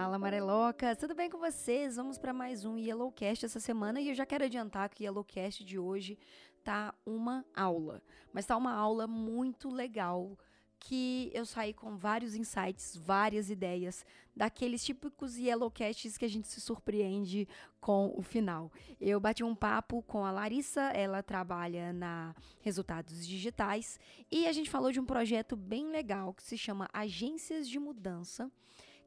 Fala, Mareloca! Tudo bem com vocês? Vamos para mais um Yellowcast essa semana e eu já quero adiantar que o Yellowcast de hoje tá uma aula, mas tá uma aula muito legal que eu saí com vários insights, várias ideias, daqueles típicos Yellowcasts que a gente se surpreende com o final. Eu bati um papo com a Larissa, ela trabalha na Resultados Digitais, e a gente falou de um projeto bem legal que se chama Agências de Mudança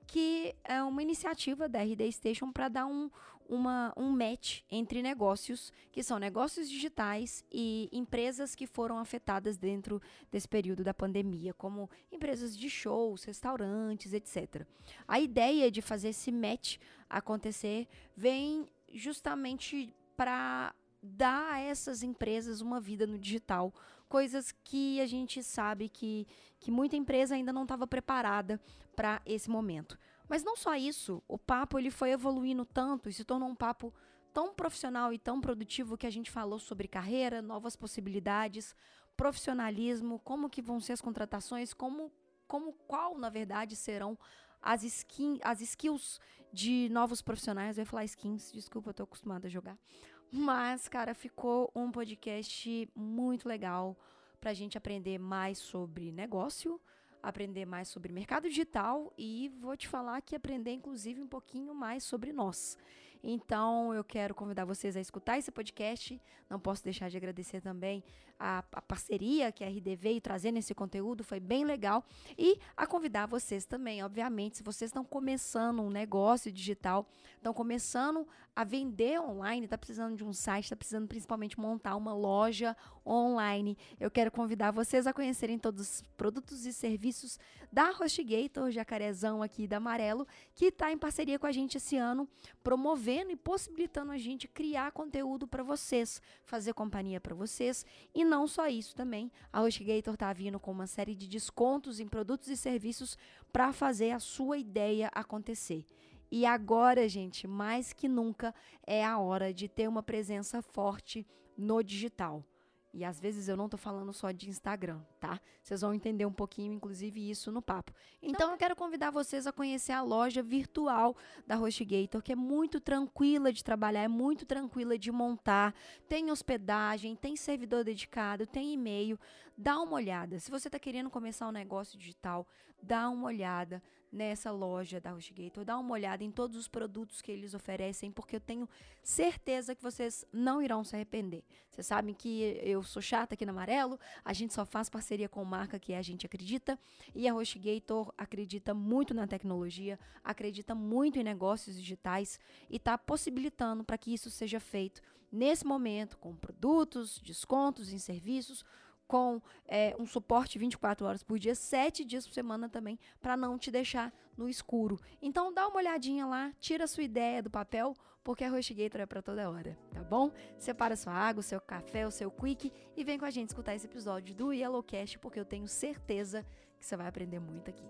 que é uma iniciativa da RD Station para dar um, uma, um match entre negócios, que são negócios digitais e empresas que foram afetadas dentro desse período da pandemia, como empresas de shows, restaurantes, etc. A ideia de fazer esse match acontecer vem justamente para dar a essas empresas uma vida no digital, coisas que a gente sabe que, que muita empresa ainda não estava preparada para esse momento. Mas não só isso, o papo ele foi evoluindo tanto e se tornou um papo tão profissional e tão produtivo que a gente falou sobre carreira, novas possibilidades, profissionalismo, como que vão ser as contratações, como como qual na verdade serão as, skin, as skills de novos profissionais. Eu ia falar skins, desculpa, eu tô acostumada a jogar. Mas, cara, ficou um podcast muito legal para a gente aprender mais sobre negócio, aprender mais sobre mercado digital e vou te falar que aprender, inclusive, um pouquinho mais sobre nós. Então, eu quero convidar vocês a escutar esse podcast. Não posso deixar de agradecer também a, a parceria que a RD veio trazendo esse conteúdo, foi bem legal. E a convidar vocês também, obviamente, se vocês estão começando um negócio digital, estão começando a vender online, está precisando de um site, está precisando principalmente montar uma loja online, eu quero convidar vocês a conhecerem todos os produtos e serviços da HostGator, jacarezão aqui da Amarelo, que está em parceria com a gente esse ano, promovendo e possibilitando a gente criar conteúdo para vocês, fazer companhia para vocês. E não só isso também, a HostGator está vindo com uma série de descontos em produtos e serviços para fazer a sua ideia acontecer. E agora, gente, mais que nunca, é a hora de ter uma presença forte no digital. E às vezes eu não tô falando só de Instagram, tá? Vocês vão entender um pouquinho, inclusive, isso no papo. Então eu quero convidar vocês a conhecer a loja virtual da HostGator, que é muito tranquila de trabalhar, é muito tranquila de montar. Tem hospedagem, tem servidor dedicado, tem e-mail. Dá uma olhada. Se você está querendo começar um negócio digital, dá uma olhada nessa loja da HostGator, dá uma olhada em todos os produtos que eles oferecem, porque eu tenho certeza que vocês não irão se arrepender. Vocês sabem que eu sou chata aqui no Amarelo, a gente só faz parceria com marca que a gente acredita, e a HostGator acredita muito na tecnologia, acredita muito em negócios digitais e está possibilitando para que isso seja feito nesse momento com produtos, descontos em serviços, com é, um suporte 24 horas por dia, 7 dias por semana também, para não te deixar no escuro. Então dá uma olhadinha lá, tira a sua ideia do papel, porque a HostGator é para toda hora, tá bom? Separa sua água, o seu café, o seu quick e vem com a gente escutar esse episódio do Yellowcast, porque eu tenho certeza que você vai aprender muito aqui.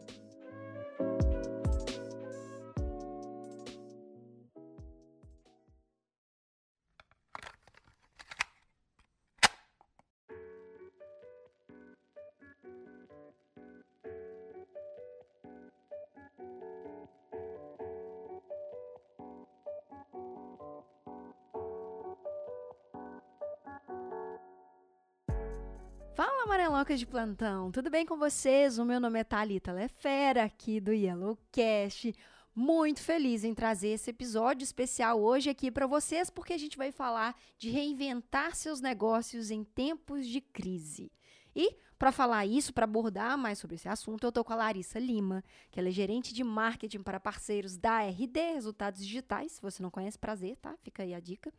Amarelocas de plantão, tudo bem com vocês? O meu nome é Thalita Lefera, aqui do Yellowcast. Muito feliz em trazer esse episódio especial hoje aqui para vocês, porque a gente vai falar de reinventar seus negócios em tempos de crise. E para falar isso, para abordar mais sobre esse assunto, eu estou com a Larissa Lima, que ela é gerente de marketing para parceiros da RD Resultados Digitais. Se você não conhece, prazer, tá? Fica aí a dica.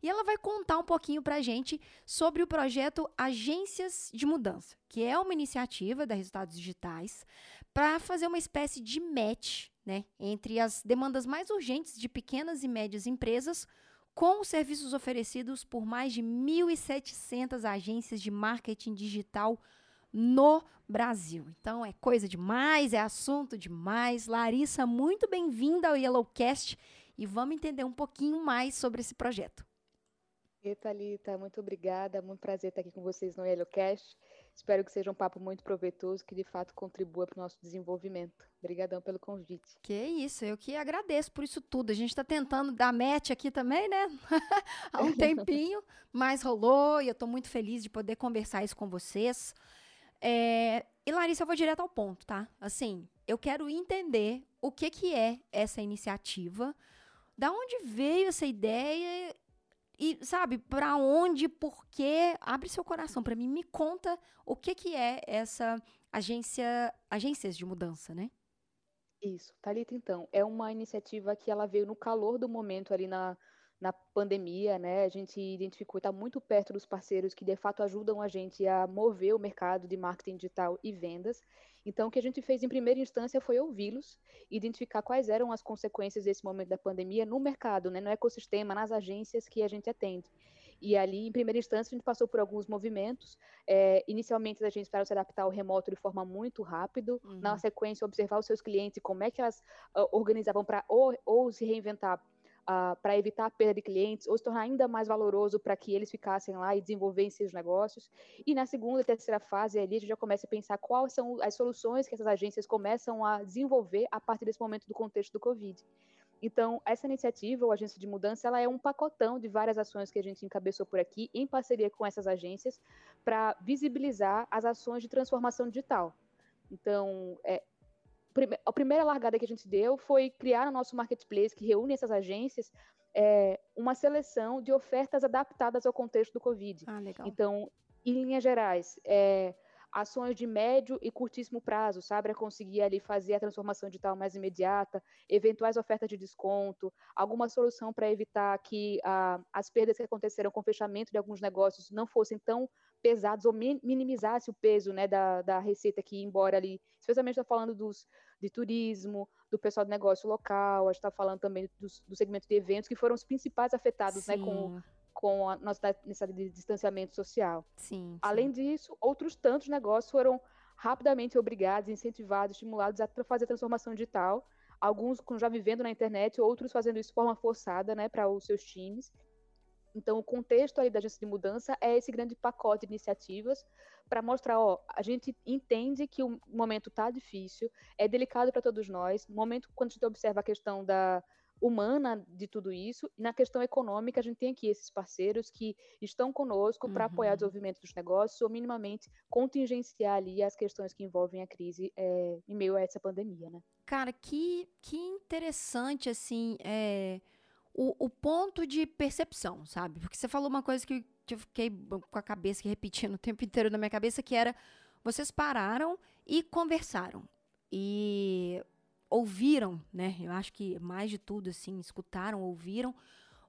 E ela vai contar um pouquinho para a gente sobre o projeto Agências de Mudança, que é uma iniciativa da Resultados Digitais para fazer uma espécie de match né, entre as demandas mais urgentes de pequenas e médias empresas com os serviços oferecidos por mais de 1.700 agências de marketing digital no Brasil. Então é coisa demais, é assunto demais. Larissa, muito bem-vinda ao Yellowcast e vamos entender um pouquinho mais sobre esse projeto. E Thalita, muito obrigada, muito prazer estar aqui com vocês no Yellowcast. Espero que seja um papo muito proveitoso, que de fato contribua para o nosso desenvolvimento. Obrigadão pelo convite. Que isso, eu que agradeço por isso tudo. A gente está tentando dar match aqui também, né? Há um tempinho, mas rolou e eu estou muito feliz de poder conversar isso com vocês. É... E Larissa, eu vou direto ao ponto, tá? Assim, eu quero entender o que, que é essa iniciativa, da onde veio essa ideia e, sabe, para onde, por quê? Abre seu coração para mim, me conta o que, que é essa agência, agências de mudança, né? Isso, Thalita, então, é uma iniciativa que ela veio no calor do momento ali na, na pandemia, né? A gente identificou, está muito perto dos parceiros que de fato ajudam a gente a mover o mercado de marketing digital e vendas. Então, o que a gente fez em primeira instância foi ouvi-los, identificar quais eram as consequências desse momento da pandemia no mercado, né, no ecossistema, nas agências que a gente atende. E ali, em primeira instância, a gente passou por alguns movimentos. É, inicialmente, a gente estava se adaptar ao remoto de forma muito rápido. Uhum. Na sequência, observar os seus clientes como é que elas uh, organizavam para ou, ou se reinventar uh, para evitar a perda de clientes ou se tornar ainda mais valoroso para que eles ficassem lá e desenvolvessem seus negócios. E na segunda e terceira fase ali a gente já começa a pensar quais são as soluções que essas agências começam a desenvolver a partir desse momento do contexto do Covid. Então, essa iniciativa, ou Agência de Mudança, ela é um pacotão de várias ações que a gente encabeçou por aqui, em parceria com essas agências, para visibilizar as ações de transformação digital. Então, é, a primeira largada que a gente deu foi criar no nosso marketplace, que reúne essas agências, é, uma seleção de ofertas adaptadas ao contexto do Covid. Ah, legal. Então, em linhas gerais, é, ações de médio e curtíssimo prazo, sabe? Para conseguir ali fazer a transformação digital mais imediata, eventuais ofertas de desconto, alguma solução para evitar que ah, as perdas que aconteceram com o fechamento de alguns negócios não fossem tão pesados ou minimizasse o peso né, da, da receita que ia embora ali. Especialmente está falando dos, de turismo, do pessoal do negócio local, a gente está falando também do segmento de eventos, que foram os principais afetados né, com, com a nossa necessidade de distanciamento social. Sim, sim. Além disso, outros tantos negócios foram rapidamente obrigados, incentivados, estimulados a fazer a transformação digital, alguns já vivendo na internet, outros fazendo isso de forma forçada né, para os seus times. Então, o contexto aí da agência de mudança é esse grande pacote de iniciativas para mostrar, ó, a gente entende que o momento está difícil, é delicado para todos nós. Momento quando a gente observa a questão da humana de tudo isso, e na questão econômica a gente tem aqui esses parceiros que estão conosco para apoiar o uhum. desenvolvimento dos negócios ou minimamente contingenciar ali as questões que envolvem a crise é, em meio a essa pandemia, né? Cara, que, que interessante, assim, é o, o ponto de percepção, sabe? Porque você falou uma coisa que, que eu fiquei com a cabeça que repetindo o tempo inteiro na minha cabeça, que era vocês pararam e conversaram. E ouviram, né? Eu acho que mais de tudo, assim, escutaram, ouviram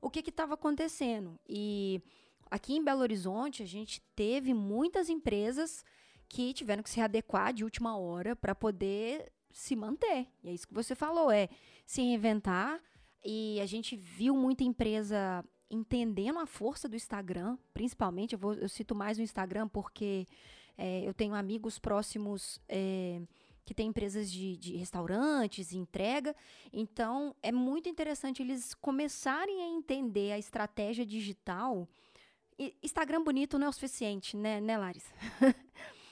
o que estava acontecendo. E aqui em Belo Horizonte, a gente teve muitas empresas que tiveram que se adequar de última hora para poder se manter. E é isso que você falou, é se reinventar, e a gente viu muita empresa entendendo a força do Instagram, principalmente, eu, vou, eu cito mais o Instagram porque é, eu tenho amigos próximos é, que têm empresas de, de restaurantes, entrega, então é muito interessante eles começarem a entender a estratégia digital. Instagram bonito não é o suficiente, né, né?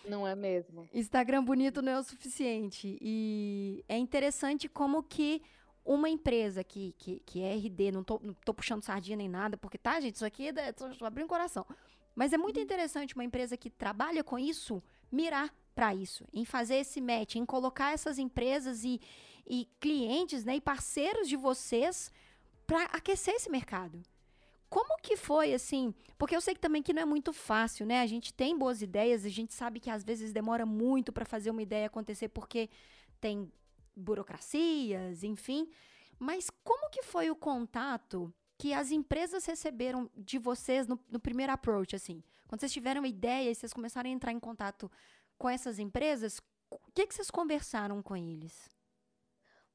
Não é mesmo. Instagram bonito não é o suficiente. E é interessante como que uma empresa que, que, que é RD, não tô, não tô puxando sardinha nem nada, porque tá, gente, isso aqui é, só abrindo o coração. Mas é muito interessante uma empresa que trabalha com isso mirar para isso, em fazer esse match, em colocar essas empresas e, e clientes, né, e parceiros de vocês para aquecer esse mercado. Como que foi assim? Porque eu sei que também que não é muito fácil, né? A gente tem boas ideias, a gente sabe que às vezes demora muito para fazer uma ideia acontecer porque tem burocracias, enfim. Mas como que foi o contato que as empresas receberam de vocês no, no primeiro approach, assim? Quando vocês tiveram ideia e vocês começaram a entrar em contato com essas empresas, o que, que vocês conversaram com eles?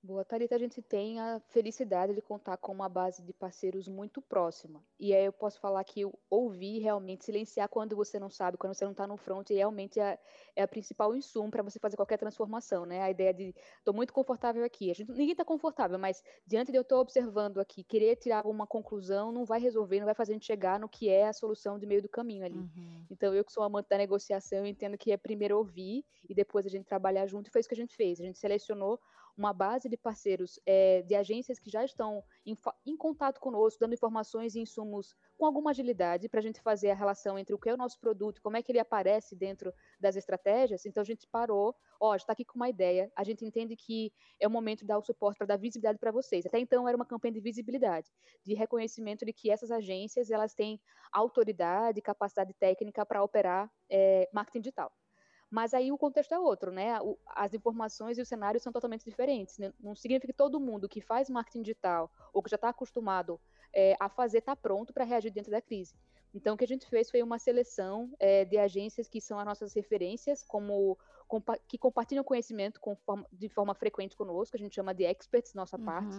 Boa, Thalita, a gente tem a felicidade de contar com uma base de parceiros muito próxima. E aí eu posso falar que ouvir realmente, silenciar quando você não sabe, quando você não está no front, realmente é, é a principal insumo para você fazer qualquer transformação, né? A ideia de, estou muito confortável aqui. A gente, ninguém está confortável, mas diante de eu estou observando aqui, querer tirar alguma conclusão não vai resolver, não vai fazer a gente chegar no que é a solução de meio do caminho ali. Uhum. Então, eu que sou amante da negociação, eu entendo que é primeiro ouvir e depois a gente trabalhar junto, e foi isso que a gente fez. A gente selecionou uma base de parceiros é, de agências que já estão em, em, contato conosco, dando informações e insumos com alguma agilidade para a gente fazer a relação entre o que é o nosso produto, como é que ele aparece dentro das estratégias. Então a gente parou, ó, está aqui com uma ideia, a gente entende que é o momento de dar o suporte para dar visibilidade para vocês. Até então era uma campanha de visibilidade, de reconhecimento de que essas agências elas têm autoridade, capacidade técnica para operar é, marketing digital. Mas aí o contexto é outro, né? As informações e os cenários são totalmente diferentes. Né? Não significa que todo mundo que faz marketing digital ou que já está acostumado é, a fazer está pronto para reagir dentro da crise. Então, o que a gente fez foi uma seleção é, de agências que são as nossas referências, como compa que compartilham conhecimento forma, de forma frequente conosco, a gente chama de experts, nossa uhum. parte.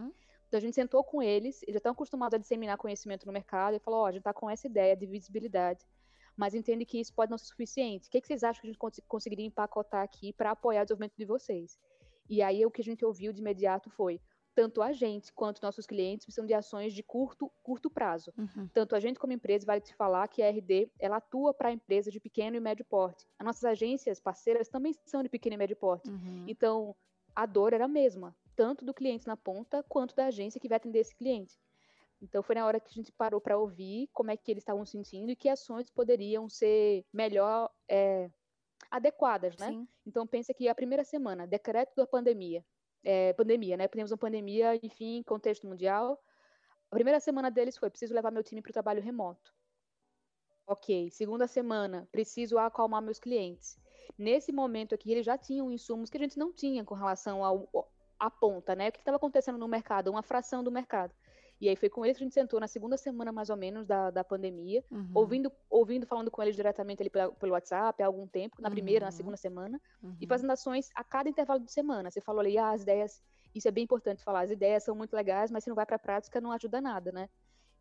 Então, a gente sentou com eles, eles já estão acostumados a disseminar conhecimento no mercado, e falou: Ó, oh, a gente está com essa ideia de visibilidade mas entende que isso pode não ser suficiente. O que, que vocês acham que a gente cons conseguiria empacotar aqui para apoiar o desenvolvimento de vocês? E aí o que a gente ouviu de imediato foi tanto a gente quanto nossos clientes precisam de ações de curto, curto prazo. Uhum. Tanto a gente como empresa, vale te falar que a RD, ela atua para empresas de pequeno e médio porte. As nossas agências parceiras também são de pequeno e médio porte. Uhum. Então, a dor era a mesma, tanto do cliente na ponta, quanto da agência que vai atender esse cliente. Então foi na hora que a gente parou para ouvir como é que eles estavam sentindo e que ações poderiam ser melhor é, adequadas, né? Sim. Então pensa que a primeira semana, decreto da pandemia, é, pandemia, né? Temos uma pandemia, enfim, contexto mundial. A primeira semana deles foi preciso levar meu time para o trabalho remoto. Ok. Segunda semana, preciso acalmar meus clientes. Nesse momento aqui, eles já tinham insumos que a gente não tinha com relação ao, à ponta, né? O que estava acontecendo no mercado, uma fração do mercado. E aí foi com eles que a gente sentou na segunda semana, mais ou menos, da, da pandemia, uhum. ouvindo, ouvindo, falando com eles diretamente ali pelo, pelo WhatsApp há algum tempo, na primeira, uhum. na segunda semana, uhum. e fazendo ações a cada intervalo de semana. Você falou ali, ah, as ideias, isso é bem importante falar, as ideias são muito legais, mas se não vai para a prática, não ajuda nada, né?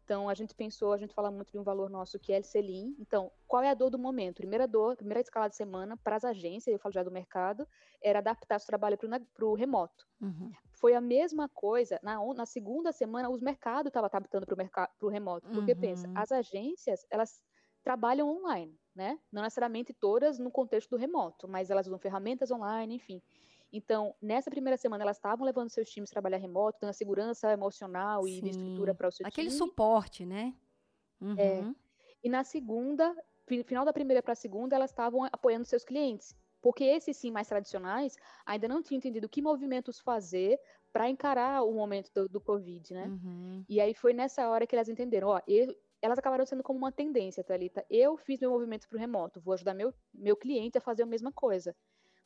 Então, a gente pensou, a gente fala muito de um valor nosso que é o Selim. Então, qual é a dor do momento? Primeira dor, primeira escala de semana para as agências, eu falo já do mercado, era adaptar o trabalho para o remoto. Uhum. Foi a mesma coisa, na, na segunda semana, os mercados estavam adaptando para o remoto. Porque, uhum. pensa, as agências, elas trabalham online, né? Não necessariamente todas no contexto do remoto, mas elas usam ferramentas online, enfim. Então, nessa primeira semana, elas estavam levando seus times a trabalhar remoto, dando segurança emocional e de estrutura para o seu Aquele time. Aquele suporte, né? Uhum. É. E na segunda, final da primeira para a segunda, elas estavam apoiando seus clientes. Porque esses sim mais tradicionais ainda não tinham entendido que movimentos fazer para encarar o momento do, do Covid, né? Uhum. E aí foi nessa hora que elas entenderam, ó, eu, elas acabaram sendo como uma tendência, Thalita. Eu fiz meu movimento para o remoto, vou ajudar meu, meu cliente a fazer a mesma coisa.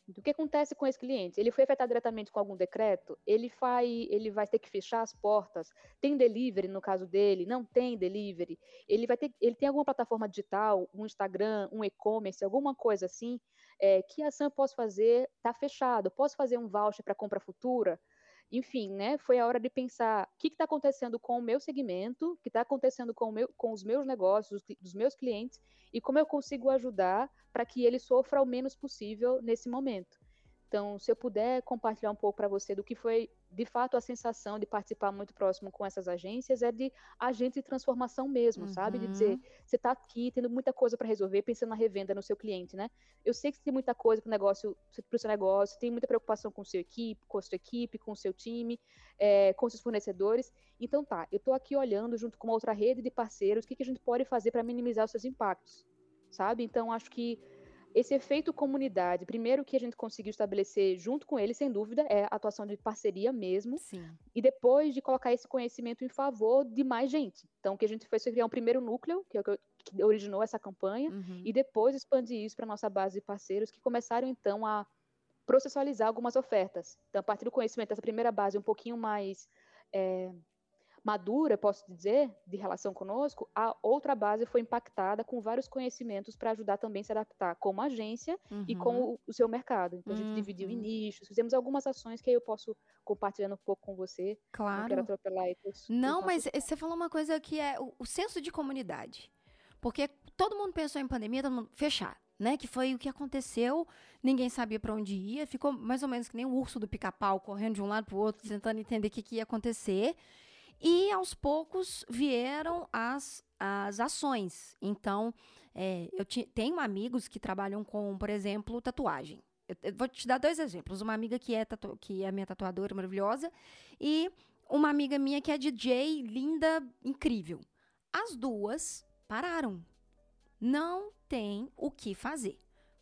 O que acontece com esse cliente? Ele foi afetado diretamente com algum decreto? Ele vai, ele vai ter que fechar as portas? Tem delivery no caso dele? Não tem delivery? Ele vai ter, ele tem alguma plataforma digital, um Instagram, um e-commerce, alguma coisa assim? É, que ação eu posso fazer? Está fechado? Posso fazer um voucher para compra futura? Enfim, né, foi a hora de pensar o que está acontecendo com o meu segmento, o que está acontecendo com, meu, com os meus negócios, dos meus clientes, e como eu consigo ajudar para que ele sofra o menos possível nesse momento. Então, se eu puder compartilhar um pouco para você do que foi, de fato, a sensação de participar muito próximo com essas agências, é de agente de transformação mesmo, uhum. sabe? De dizer, uhum. você está aqui tendo muita coisa para resolver, pensando na revenda no seu cliente, né? Eu sei que você tem muita coisa para o negócio, para o seu negócio, tem muita preocupação com o seu equipe, com a sua equipe, com o seu time, é, com seus fornecedores. Então, tá, eu estou aqui olhando junto com uma outra rede de parceiros, o que, que a gente pode fazer para minimizar os seus impactos, sabe? Então, acho que esse efeito comunidade, primeiro que a gente conseguiu estabelecer junto com ele, sem dúvida, é a atuação de parceria mesmo. Sim. E depois de colocar esse conhecimento em favor de mais gente. Então, o que a gente fez foi criar um primeiro núcleo, que, é o que originou essa campanha, uhum. e depois expandir isso para nossa base de parceiros, que começaram então a processualizar algumas ofertas. Então, a partir do conhecimento dessa primeira base um pouquinho mais. É, madura, posso dizer, de relação conosco, a outra base foi impactada com vários conhecimentos para ajudar também a se adaptar como agência uhum. e com o, o, seu mercado. Então, a gente uhum. dividiu em nichos, fizemos algumas ações que aí eu posso compartilhando um pouco com você. Claro. Não quero atropelar. Não, mas você falou uma coisa que é o, o senso de comunidade. Porque todo mundo pensou em pandemia, todo mundo fechar né? Que foi o que aconteceu. Ninguém sabia para onde ia. Ficou mais ou menos que nem o urso do pica-pau correndo de um lado para o outro, tentando entender o que, que ia acontecer. E aos poucos vieram as, as ações. Então, é, eu tenho amigos que trabalham com, por exemplo, tatuagem. Eu, eu vou te dar dois exemplos. Uma amiga que é, tatu, que é minha tatuadora maravilhosa e uma amiga minha que é DJ, linda, incrível. As duas pararam. Não tem o que fazer.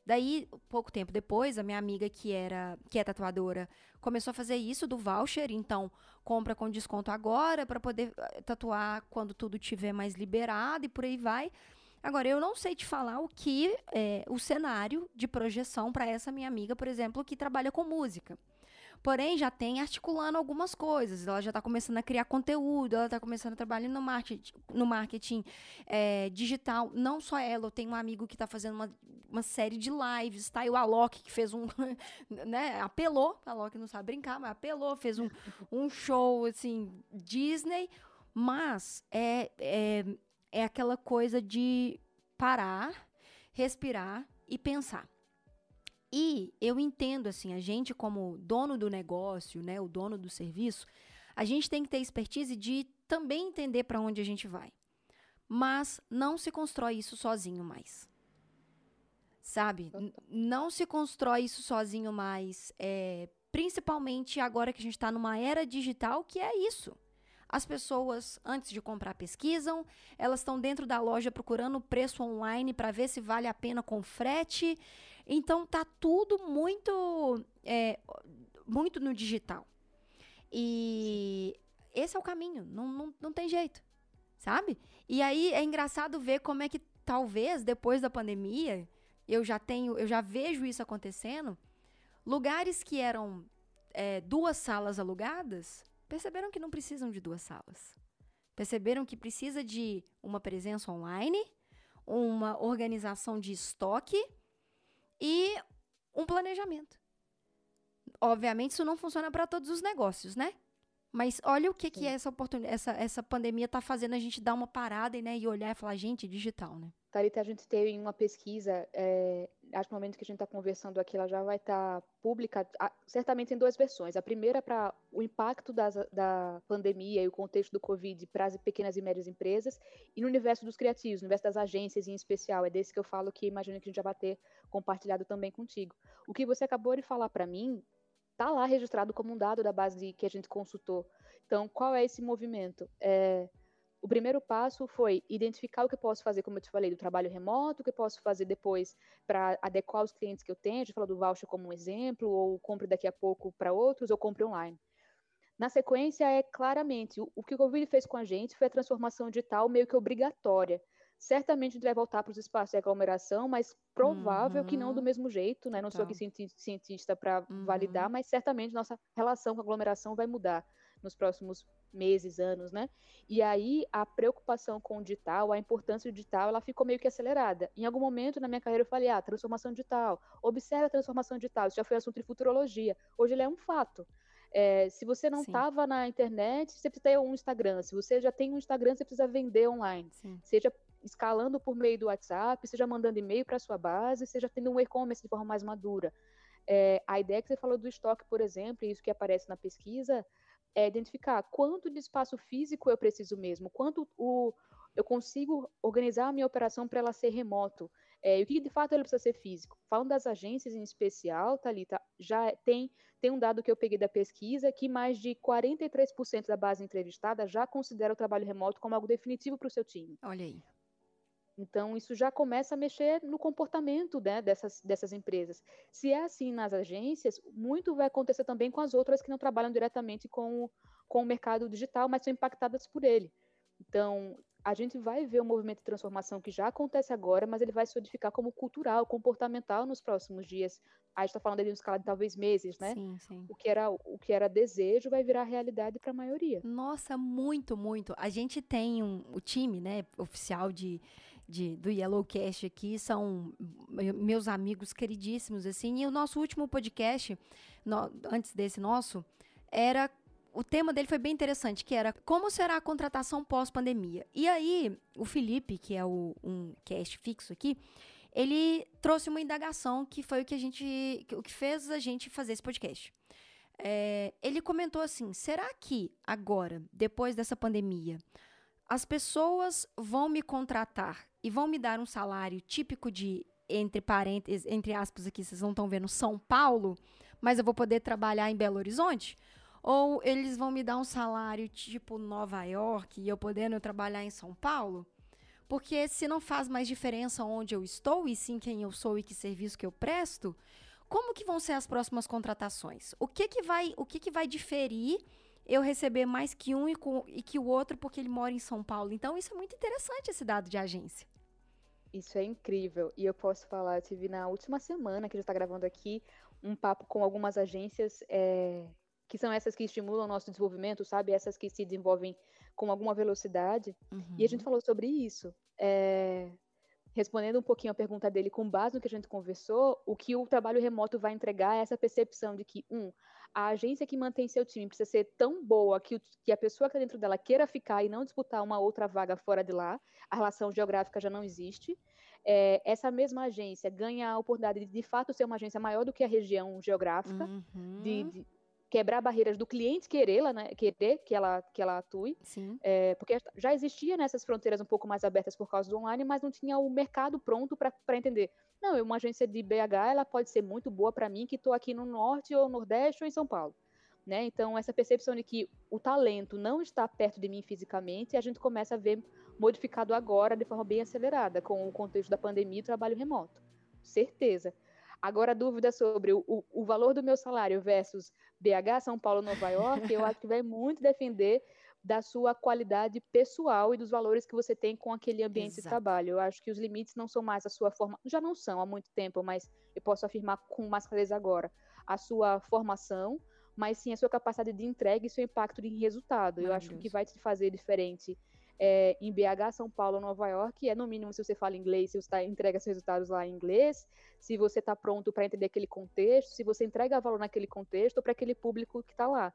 Daí, pouco tempo depois, a minha amiga que era que é tatuadora começou a fazer isso do voucher, então compra com desconto agora para poder eh, tatuar quando tudo tiver mais liberado e por aí vai. Agora, eu não sei te falar o que é o cenário de projeção para essa minha amiga, por exemplo, que trabalha com música. Porém, já tem articulando algumas coisas. Ela já está começando a criar conteúdo, ela está começando a trabalhar no marketing, no marketing é, digital. Não só ela, eu tenho um amigo que está fazendo uma, uma série de lives, tá? E o Alok, que fez um. né? Apelou, a Alok não sabe brincar, mas apelou, fez um, um show, assim, Disney. Mas é, é, é aquela coisa de parar, respirar e pensar. E eu entendo assim, a gente como dono do negócio, né, o dono do serviço, a gente tem que ter expertise de também entender para onde a gente vai. Mas não se constrói isso sozinho mais. Sabe? Não se constrói isso sozinho mais. É, principalmente agora que a gente está numa era digital, que é isso. As pessoas, antes de comprar, pesquisam, elas estão dentro da loja procurando o preço online para ver se vale a pena com frete. Então tá tudo muito, é, muito no digital. E esse é o caminho, não, não, não tem jeito, sabe? E aí é engraçado ver como é que talvez depois da pandemia, eu já tenho, eu já vejo isso acontecendo. Lugares que eram é, duas salas alugadas perceberam que não precisam de duas salas. Perceberam que precisa de uma presença online, uma organização de estoque e um planejamento. Obviamente, isso não funciona para todos os negócios, né? Mas olha o que, que essa oportunidade, essa, essa pandemia está fazendo a gente dar uma parada né, e olhar e falar, gente, digital, né? Thalita, a gente teve uma pesquisa, é, acho que no momento que a gente está conversando aqui, ela já vai estar tá pública, certamente em duas versões. A primeira para o impacto das, da pandemia e o contexto do Covid para as pequenas e médias empresas, e no universo dos criativos, no universo das agências em especial. É desse que eu falo que imagino que a gente já vai ter compartilhado também contigo. O que você acabou de falar para mim está lá registrado como um dado da base que a gente consultou. Então, qual é esse movimento? É, o primeiro passo foi identificar o que eu posso fazer, como eu te falei, do trabalho remoto, o que eu posso fazer depois para adequar os clientes que eu tenho. A gente falou do voucher como um exemplo, ou compre daqui a pouco para outros, ou compre online. Na sequência, é claramente o, o que o Covid fez com a gente foi a transformação digital meio que obrigatória. Certamente vai voltar para os espaços de aglomeração, mas provável uhum. que não do uhum. mesmo jeito, né? Não sou aqui cientista para uhum. validar, mas certamente nossa relação com a aglomeração vai mudar nos próximos meses, anos, né? E aí a preocupação com o digital, a importância do digital, ela ficou meio que acelerada. Em algum momento na minha carreira eu falei, ah, transformação digital, observe a transformação digital, isso já foi assunto de futurologia. Hoje ele é um fato. É, se você não estava na internet, você precisa ter um Instagram. Se você já tem um Instagram, você precisa vender online. Sim. Seja escalando por meio do WhatsApp, seja mandando e-mail para sua base, seja tendo um e-commerce de forma mais madura. É, a ideia que você falou do estoque, por exemplo, e isso que aparece na pesquisa, é identificar quanto de espaço físico eu preciso mesmo, quanto o, eu consigo organizar a minha operação para ela ser remoto. É, e o que de fato ele precisa ser físico? Falando das agências em especial, Thalita, já tem, tem um dado que eu peguei da pesquisa que mais de 43% da base entrevistada já considera o trabalho remoto como algo definitivo para o seu time. Olha aí. Então, isso já começa a mexer no comportamento né, dessas, dessas empresas. Se é assim nas agências, muito vai acontecer também com as outras que não trabalham diretamente com, com o mercado digital, mas são impactadas por ele. Então, a gente vai ver o movimento de transformação que já acontece agora, mas ele vai se solidificar como cultural, comportamental nos próximos dias. A gente está falando ali de uma escala de talvez meses, né? Sim, sim. O que era, o que era desejo vai virar realidade para a maioria. Nossa, muito, muito. A gente tem um, o time, né, oficial de, de, do Yellowcast aqui, são meus amigos queridíssimos, assim, e o nosso último podcast, no, antes desse nosso, era o tema dele foi bem interessante, que era como será a contratação pós-pandemia. E aí, o Felipe, que é o, um cast fixo aqui, ele trouxe uma indagação que foi o que a gente, o que fez a gente fazer esse podcast. É, ele comentou assim: será que agora, depois dessa pandemia, as pessoas vão me contratar e vão me dar um salário típico de entre parênteses, entre aspas aqui, vocês não estão vendo São Paulo, mas eu vou poder trabalhar em Belo Horizonte? Ou eles vão me dar um salário tipo Nova York e eu podendo trabalhar em São Paulo? Porque se não faz mais diferença onde eu estou e sim quem eu sou e que serviço que eu presto, como que vão ser as próximas contratações? O que que vai, o que que vai diferir eu receber mais que um e, com, e que o outro porque ele mora em São Paulo? Então isso é muito interessante esse dado de agência. Isso é incrível. E eu posso falar, eu tive na última semana que a gente está gravando aqui um papo com algumas agências é, que são essas que estimulam o nosso desenvolvimento, sabe? Essas que se desenvolvem com alguma velocidade. Uhum. E a gente uhum. falou sobre isso. É... Respondendo um pouquinho a pergunta dele, com base no que a gente conversou, o que o trabalho remoto vai entregar é essa percepção de que, um, a agência que mantém seu time precisa ser tão boa que, o, que a pessoa que está dentro dela queira ficar e não disputar uma outra vaga fora de lá. A relação geográfica já não existe. É, essa mesma agência ganha a oportunidade de, de fato, ser uma agência maior do que a região geográfica, uhum. de, de, quebrar barreiras do cliente querer, né, querer que ela, que ela atue. É, porque já existia nessas fronteiras um pouco mais abertas por causa do online, mas não tinha o mercado pronto para entender. Não, uma agência de BH ela pode ser muito boa para mim que estou aqui no norte ou nordeste ou em São Paulo. Né? Então, essa percepção de que o talento não está perto de mim fisicamente, a gente começa a ver modificado agora de forma bem acelerada, com o contexto da pandemia e trabalho remoto. Certeza. Agora, a dúvida sobre o, o, o, valor do meu salário versus BH, São Paulo, Nova York, eu acho que vai muito defender da sua qualidade pessoal e dos valores que você tem com aquele ambiente Exato. de trabalho. Eu acho que os limites não são mais a sua forma, já não são há muito tempo, mas eu posso afirmar com mais clareza agora, a sua formação, mas sim a sua capacidade de entrega e seu impacto em resultado. Eu acho que o que vai te fazer diferente é, em BH, São Paulo, Nova York, é no mínimo se você fala inglês, se você tá, entrega seus resultados lá em inglês, se você está pronto para entender aquele contexto, se você entrega valor naquele contexto para aquele público que está lá.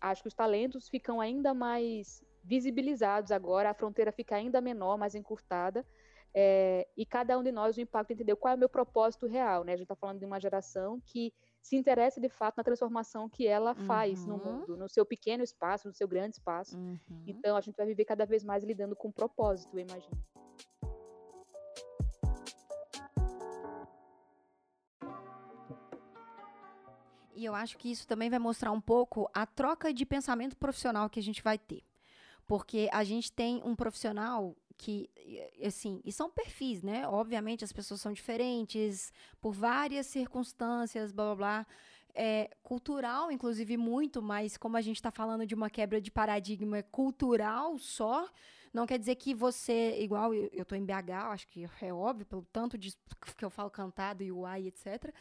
Acho que os talentos ficam ainda mais visibilizados agora, a fronteira fica ainda menor, mais encurtada, é, e cada um de nós o impacto entendeu qual é o meu propósito real, né? A gente está falando de uma geração que se interessa de fato na transformação que ela faz uhum. no mundo, no seu pequeno espaço, no seu grande espaço. Uhum. Então a gente vai viver cada vez mais lidando com propósito, eu imagino. E eu acho que isso também vai mostrar um pouco a troca de pensamento profissional que a gente vai ter. Porque a gente tem um profissional que, assim, e são perfis, né? Obviamente as pessoas são diferentes por várias circunstâncias, blá blá blá. É, cultural, inclusive, muito, mas como a gente está falando de uma quebra de paradigma cultural só, não quer dizer que você, igual eu, eu tô em BH, acho que é óbvio, pelo tanto de que eu falo cantado e uai, etc.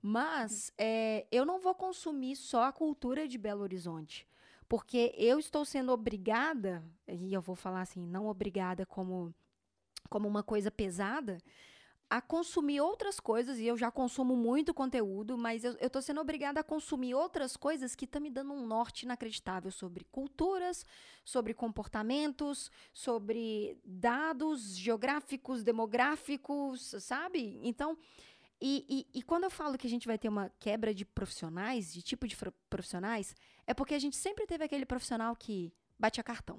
Mas é, eu não vou consumir só a cultura de Belo Horizonte. Porque eu estou sendo obrigada, e eu vou falar assim, não obrigada como, como uma coisa pesada, a consumir outras coisas, e eu já consumo muito conteúdo, mas eu estou sendo obrigada a consumir outras coisas que tá me dando um norte inacreditável sobre culturas, sobre comportamentos, sobre dados geográficos, demográficos, sabe? Então, e, e, e, quando eu falo que a gente vai ter uma quebra de profissionais, de tipo de profissionais, é porque a gente sempre teve aquele profissional que batia cartão.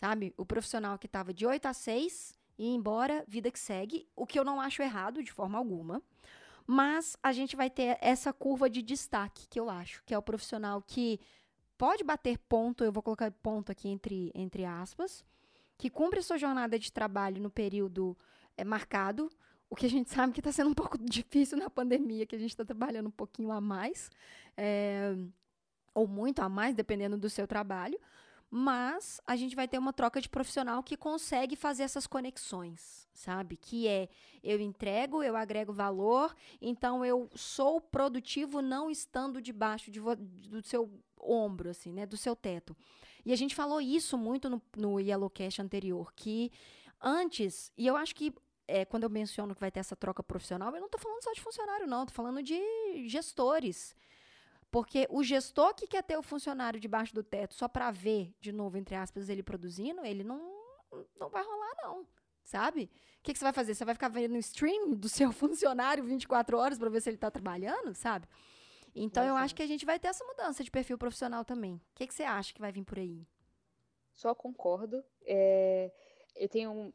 Sabe? O profissional que estava de 8 a 6 e embora, vida que segue, o que eu não acho errado de forma alguma. Mas a gente vai ter essa curva de destaque, que eu acho, que é o profissional que pode bater ponto, eu vou colocar ponto aqui entre, entre aspas, que cumpre sua jornada de trabalho no período é, marcado, o que a gente sabe que está sendo um pouco difícil na pandemia, que a gente está trabalhando um pouquinho a mais, é, ou muito a mais, dependendo do seu trabalho, mas a gente vai ter uma troca de profissional que consegue fazer essas conexões, sabe? Que é eu entrego, eu agrego valor, então eu sou produtivo não estando debaixo de do seu ombro, assim, né? Do seu teto. E a gente falou isso muito no, no Yellowcast anterior, que antes, e eu acho que é, quando eu menciono que vai ter essa troca profissional, eu não estou falando só de funcionário, não, estou falando de gestores. Porque o gestor que quer ter o funcionário debaixo do teto só para ver, de novo, entre aspas, ele produzindo, ele não, não vai rolar, não. Sabe? O que, que você vai fazer? Você vai ficar vendo o stream do seu funcionário 24 horas para ver se ele está trabalhando, sabe? Então, eu acho que a gente vai ter essa mudança de perfil profissional também. O que, que você acha que vai vir por aí? Só concordo. É, eu tenho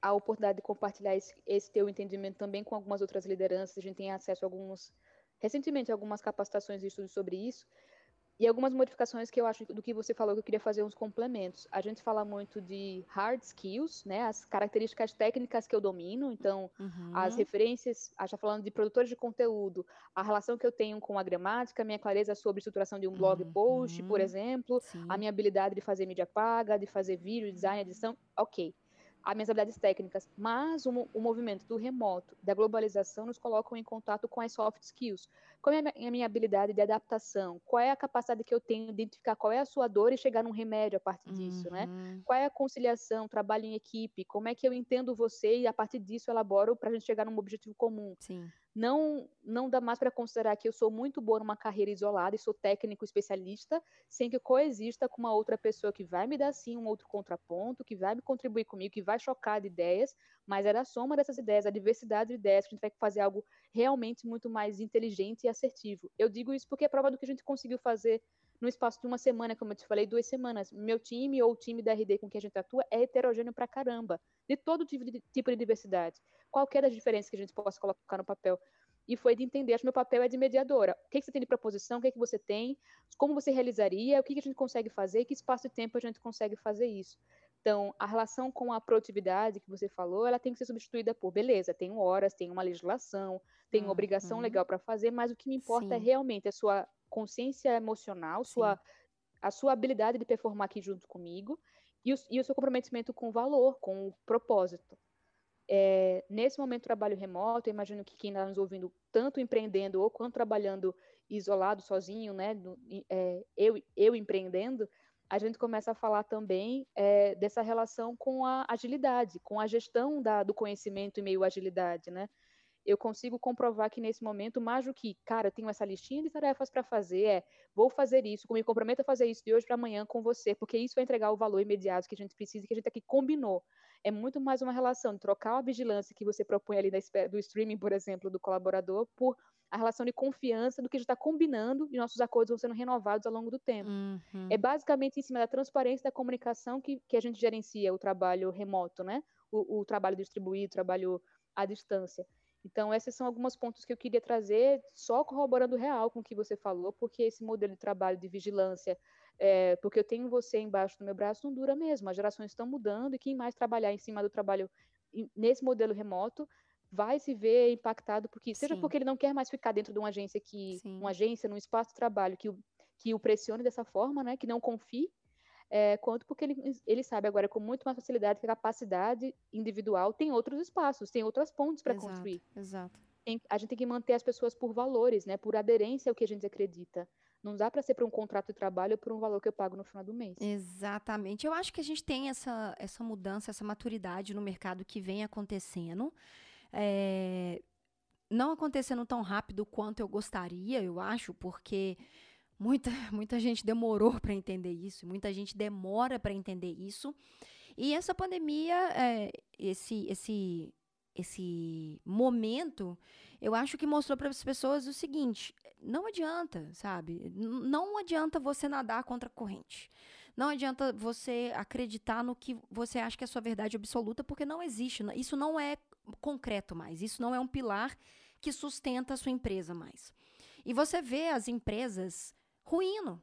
a oportunidade de compartilhar esse, esse teu entendimento também com algumas outras lideranças. A gente tem acesso a alguns recentemente algumas capacitações e estudos sobre isso, e algumas modificações que eu acho do que você falou que eu queria fazer uns complementos. A gente fala muito de hard skills, né? As características técnicas que eu domino, então uhum. as referências, a gente tá falando de produtores de conteúdo, a relação que eu tenho com a gramática, a minha clareza sobre estruturação de um blog uhum. post, por exemplo, Sim. a minha habilidade de fazer mídia paga, de fazer vídeo, design, edição, ok as minhas habilidades técnicas, mas o, o, movimento do remoto, da globalização, nos colocam em contato com as soft skills. Qual é a minha, a minha habilidade de adaptação? Qual é a capacidade que eu tenho de identificar qual é a sua dor e chegar num remédio a partir disso, né? uhum. né? Qual é a conciliação, trabalho em equipe? Como é que eu entendo você e a partir disso elaboro para a gente chegar num objetivo comum? Sim não não dá mais para considerar que eu sou muito boa numa carreira isolada e sou técnico especialista, sem que coexista com uma outra pessoa que vai me dar sim um outro contraponto, que vai me contribuir comigo, que vai chocar de ideias, mas é da soma dessas ideias, a diversidade de ideias que a gente vai fazer algo realmente muito mais inteligente e assertivo. Eu digo isso porque é prova do que a gente conseguiu fazer no espaço de uma semana, como eu te falei, duas semanas. Meu time ou o time da RD com que a gente atua é heterogêneo pra caramba, de todo tipo de, tipo de diversidade. Qualquer das diferenças que a gente possa colocar no papel. E foi de entender, acho que meu papel é de mediadora. O que, que você tem de proposição, o que, que você tem, como você realizaria, o que, que a gente consegue fazer, que espaço de tempo a gente consegue fazer isso. Então, a relação com a produtividade que você falou, ela tem que ser substituída por, beleza, tem horas, tem uma legislação, tem uma obrigação uhum. legal para fazer, mas o que me importa é Sim. é realmente a sua consciência emocional, sua, a sua habilidade de performar aqui junto comigo e o, e o seu comprometimento com o valor, com o propósito. É, nesse momento trabalho remoto, eu imagino que quem está nos ouvindo, tanto empreendendo ou quanto trabalhando isolado, sozinho, né, do, é, eu, eu empreendendo, a gente começa a falar também é, dessa relação com a agilidade, com a gestão da, do conhecimento e meio agilidade, né? Eu consigo comprovar que nesse momento, mais do que, cara, tenho essa listinha de tarefas para fazer, é, vou fazer isso, me comprometo a fazer isso de hoje para amanhã com você, porque isso vai entregar o valor imediato que a gente precisa, que a gente aqui combinou. É muito mais uma relação de trocar a vigilância que você propõe ali do streaming, por exemplo, do colaborador, por a relação de confiança do que a gente está combinando e nossos acordos vão sendo renovados ao longo do tempo. Uhum. É basicamente em cima da transparência da comunicação que, que a gente gerencia o trabalho remoto, né? O, o trabalho distribuído, o trabalho à distância. Então, esses são alguns pontos que eu queria trazer, só corroborando real com o que você falou, porque esse modelo de trabalho de vigilância, é, porque eu tenho você embaixo do meu braço, não dura mesmo. As gerações estão mudando e quem mais trabalhar em cima do trabalho nesse modelo remoto vai se ver impactado, porque seja Sim. porque ele não quer mais ficar dentro de uma agência que, Sim. uma agência, num espaço de trabalho que o, que o pressione dessa forma, né, que não confie, é, quanto porque ele, ele sabe agora com muito mais facilidade que a capacidade individual tem outros espaços, tem outras pontes para construir. Exato. Tem, a gente tem que manter as pessoas por valores, né, por aderência ao que a gente acredita. Não dá para ser por um contrato de trabalho ou por um valor que eu pago no final do mês. Exatamente. Eu acho que a gente tem essa, essa mudança, essa maturidade no mercado que vem acontecendo. É, não acontecendo tão rápido quanto eu gostaria, eu acho, porque Muita, muita gente demorou para entender isso, muita gente demora para entender isso. E essa pandemia, é, esse, esse, esse momento, eu acho que mostrou para as pessoas o seguinte: não adianta, sabe? Não adianta você nadar contra a corrente. Não adianta você acreditar no que você acha que é a sua verdade absoluta, porque não existe. Isso não é concreto mais. Isso não é um pilar que sustenta a sua empresa mais. E você vê as empresas ruindo.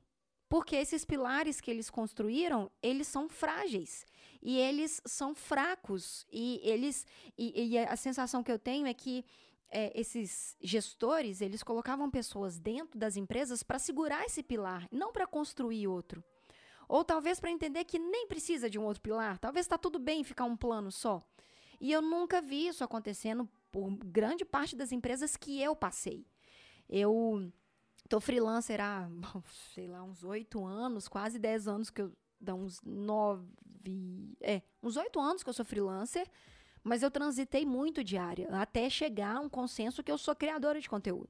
Porque esses pilares que eles construíram, eles são frágeis e eles são fracos e eles e, e a sensação que eu tenho é que é, esses gestores eles colocavam pessoas dentro das empresas para segurar esse pilar, não para construir outro. Ou talvez para entender que nem precisa de um outro pilar. Talvez está tudo bem ficar um plano só. E eu nunca vi isso acontecendo por grande parte das empresas que eu passei. Eu tô freelancer há, sei lá, uns oito anos, quase dez anos que eu. Dá uns nove. É, uns oito anos que eu sou freelancer, mas eu transitei muito de área, até chegar a um consenso que eu sou criadora de conteúdo.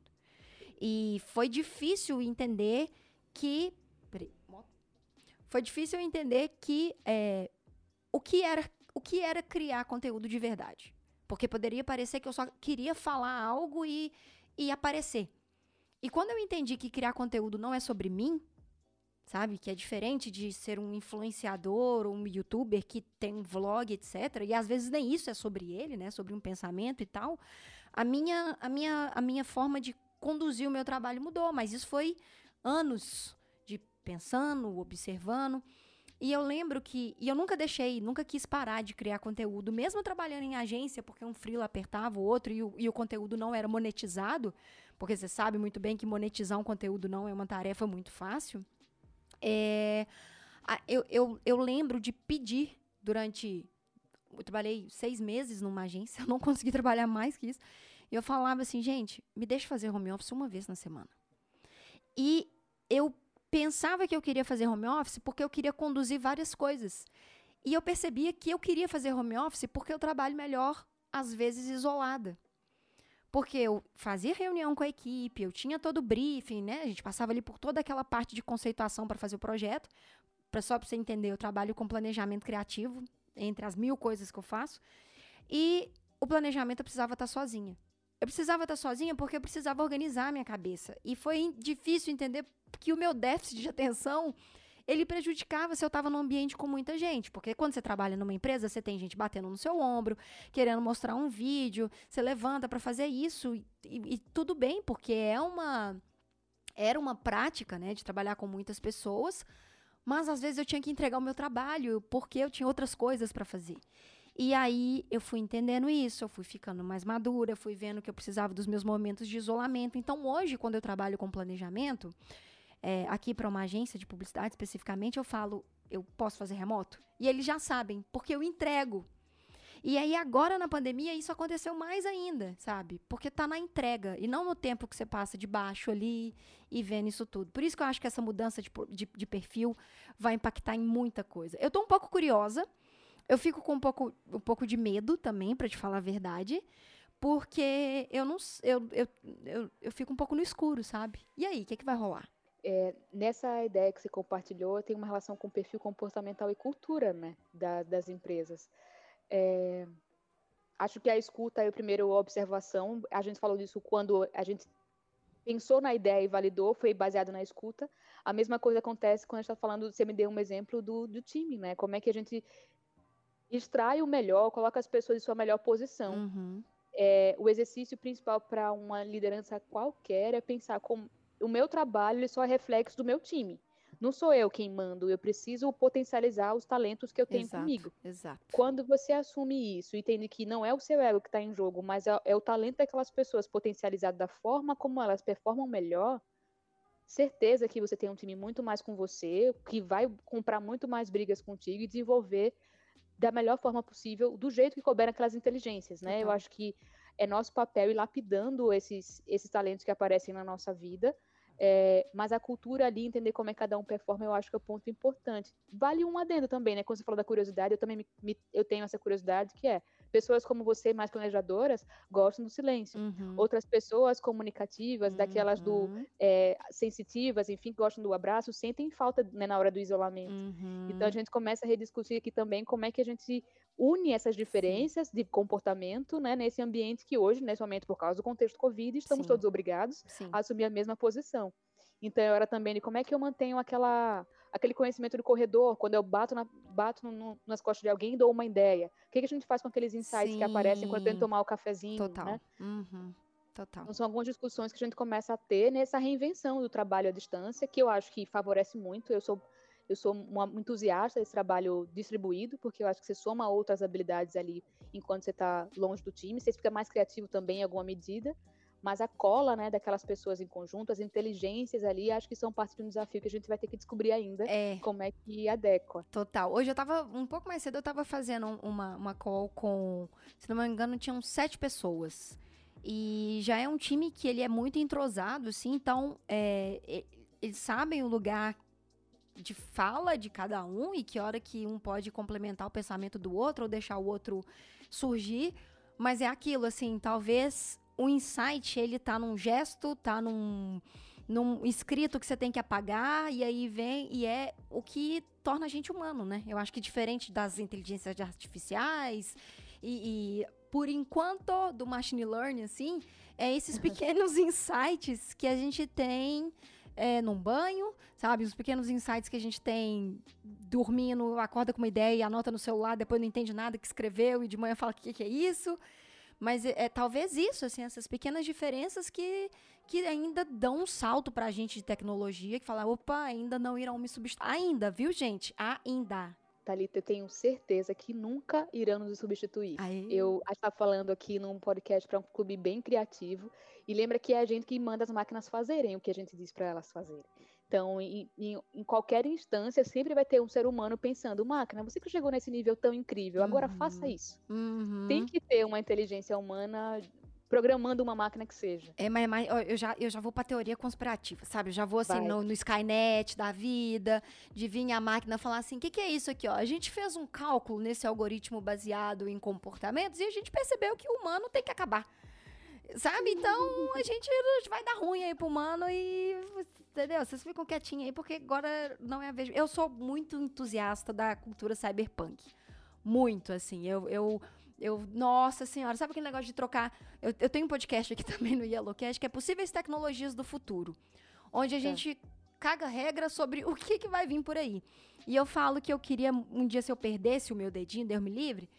E foi difícil entender que. Peraí, foi difícil entender que é, o que era o que era criar conteúdo de verdade. Porque poderia parecer que eu só queria falar algo e, e aparecer. E quando eu entendi que criar conteúdo não é sobre mim, sabe? Que é diferente de ser um influenciador ou um youtuber que tem um vlog, etc. E às vezes nem isso é sobre ele, né? Sobre um pensamento e tal. A minha, a minha, a minha forma de conduzir o meu trabalho mudou, mas isso foi anos de pensando, observando. E eu lembro que. E eu nunca deixei, nunca quis parar de criar conteúdo, mesmo trabalhando em agência, porque um freela apertava o outro e o, e o conteúdo não era monetizado, porque você sabe muito bem que monetizar um conteúdo não é uma tarefa muito fácil. É, eu, eu, eu lembro de pedir durante. Eu trabalhei seis meses numa agência, eu não consegui trabalhar mais que isso. E eu falava assim, gente, me deixa fazer home office uma vez na semana. E eu pensava que eu queria fazer home office porque eu queria conduzir várias coisas. E eu percebia que eu queria fazer home office porque eu trabalho melhor, às vezes, isolada. Porque eu fazia reunião com a equipe, eu tinha todo o briefing, né? A gente passava ali por toda aquela parte de conceituação para fazer o projeto. Pra, só para você entender, eu trabalho com planejamento criativo, entre as mil coisas que eu faço. E o planejamento eu precisava estar sozinha. Eu precisava estar sozinha porque eu precisava organizar a minha cabeça. E foi difícil entender que o meu déficit de atenção ele prejudicava se eu estava num ambiente com muita gente. Porque quando você trabalha numa empresa, você tem gente batendo no seu ombro, querendo mostrar um vídeo, você levanta para fazer isso e, e, tudo bem, porque é uma era uma prática, né, de trabalhar com muitas pessoas, mas às vezes eu tinha que entregar o meu trabalho porque eu tinha outras coisas para fazer. E aí eu fui entendendo isso, eu fui ficando mais madura, fui vendo que eu precisava dos meus momentos de isolamento. Então hoje, quando eu trabalho com planejamento, é, aqui para uma agência de publicidade especificamente, eu falo, eu posso fazer remoto? E eles já sabem, porque eu entrego. E aí agora na pandemia isso aconteceu mais ainda, sabe? Porque tá na entrega e não no tempo que você passa de baixo ali e vendo isso tudo. Por isso que eu acho que essa mudança de, de, de perfil vai impactar em muita coisa. Eu tô um pouco curiosa, eu fico com um pouco, um pouco de medo também, para te falar a verdade, porque eu não eu, eu, eu, eu fico um pouco no escuro, sabe? E aí, o que, é que vai rolar? É, nessa ideia que você compartilhou, tem uma relação com perfil comportamental e cultura, né, da, das empresas. É, acho que a escuta é a primeira observação. A gente falou disso quando a gente pensou na ideia e validou, foi baseado na escuta. A mesma coisa acontece quando a gente está falando, você me deu um exemplo do, do time, né? Como é que a gente extrai o melhor, coloca as pessoas em sua melhor posição. Uhum. É, o exercício principal para uma liderança qualquer é pensar como o meu trabalho ele só é reflexo do meu time. Não sou eu quem mando, eu preciso potencializar os talentos que eu tenho exato, comigo. Exato. Quando você assume isso e entende que não é o seu ego que está em jogo, mas é, é o talento daquelas pessoas potencializado da forma como elas performam melhor, certeza que você tem um time muito mais com você, que vai comprar muito mais brigas contigo e desenvolver da melhor forma possível, do jeito que couber aquelas inteligências, né? Uhum. Eu acho que é nosso papel ir lapidando esses, esses talentos que aparecem na nossa vida, é, mas a cultura ali, entender como é que cada um performa, eu acho que é um ponto importante. Vale um adendo também, né? Quando você falou da curiosidade, eu também me, me, eu tenho essa curiosidade, que é pessoas como você, mais planejadoras, gostam do silêncio. Uhum. Outras pessoas comunicativas, uhum. daquelas do é, sensitivas, enfim, que gostam do abraço, sentem falta né, na hora do isolamento. Uhum. Então a gente começa a rediscutir aqui também como é que a gente une essas diferenças Sim. de comportamento né, nesse ambiente que hoje, nesse momento, por causa do contexto Covid, estamos Sim. todos obrigados Sim. a assumir a mesma posição. Então hora também de como é que eu mantenho aquela aquele conhecimento do corredor, quando eu bato, na, bato no, nas costas de alguém e dou uma ideia. O que, que a gente faz com aqueles insights Sim. que aparecem quando eu tento tomar o cafezinho, Total. né? Uhum. Total. Então, são algumas discussões que a gente começa a ter nessa reinvenção do trabalho à distância, que eu acho que favorece muito. Eu sou eu sou uma entusiasta desse trabalho distribuído, porque eu acho que você soma outras habilidades ali enquanto você está longe do time. Você fica mais criativo também em alguma medida, mas a cola, né, daquelas pessoas em conjunto, as inteligências ali, acho que são parte de um desafio que a gente vai ter que descobrir ainda é. como é que adequa. Total. Hoje eu tava, um pouco mais cedo, eu tava fazendo uma, uma call com, se não me engano, tinham sete pessoas. E já é um time que ele é muito entrosado, assim, então é, eles sabem o lugar de fala de cada um e que hora que um pode complementar o pensamento do outro ou deixar o outro surgir, mas é aquilo assim, talvez o insight ele tá num gesto, tá num num escrito que você tem que apagar e aí vem e é o que torna a gente humano, né? Eu acho que diferente das inteligências artificiais e, e por enquanto do machine learning assim, é esses pequenos insights que a gente tem é, num banho, sabe? Os pequenos insights que a gente tem dormindo, acorda com uma ideia, anota no celular, depois não entende nada que escreveu e de manhã fala o que, que é isso. Mas é, é, talvez isso, assim, essas pequenas diferenças que, que ainda dão um salto pra gente de tecnologia, que fala, opa, ainda não irão me substituir. Ainda, viu, gente? Ainda. Thalita, eu tenho certeza que nunca irão nos substituir. Aê. Eu estava falando aqui num podcast para um clube bem criativo e lembra que é a gente que manda as máquinas fazerem o que a gente diz para elas fazerem. Então, em, em, em, qualquer instância, sempre vai ter um ser humano pensando: máquina, você que chegou nesse nível tão incrível, agora uhum. faça isso. Uhum. Tem que ter uma inteligência humana programando uma máquina que seja. É, mas, mas eu, já, eu já vou pra teoria conspirativa, sabe? Eu já vou assim no, no, Skynet da vida, de vir a máquina falar assim: o que, que é isso aqui, ó? A gente fez um cálculo nesse algoritmo baseado em comportamentos e a gente percebeu que o humano tem que acabar. Sabe? Então a gente vai dar ruim aí pro humano e. Entendeu? Vocês ficam quietinhos aí, porque agora não é a vez. Eu sou muito entusiasta da cultura cyberpunk. Muito, assim. Eu, eu eu, nossa senhora, sabe aquele negócio de trocar? Eu, eu tenho um podcast aqui também no Yellowcast que é Possíveis Tecnologias do Futuro, onde a é. gente caga regra sobre o que, que vai vir por aí. E eu falo que eu queria, um dia, se eu perdesse o meu dedinho, Deus me livre,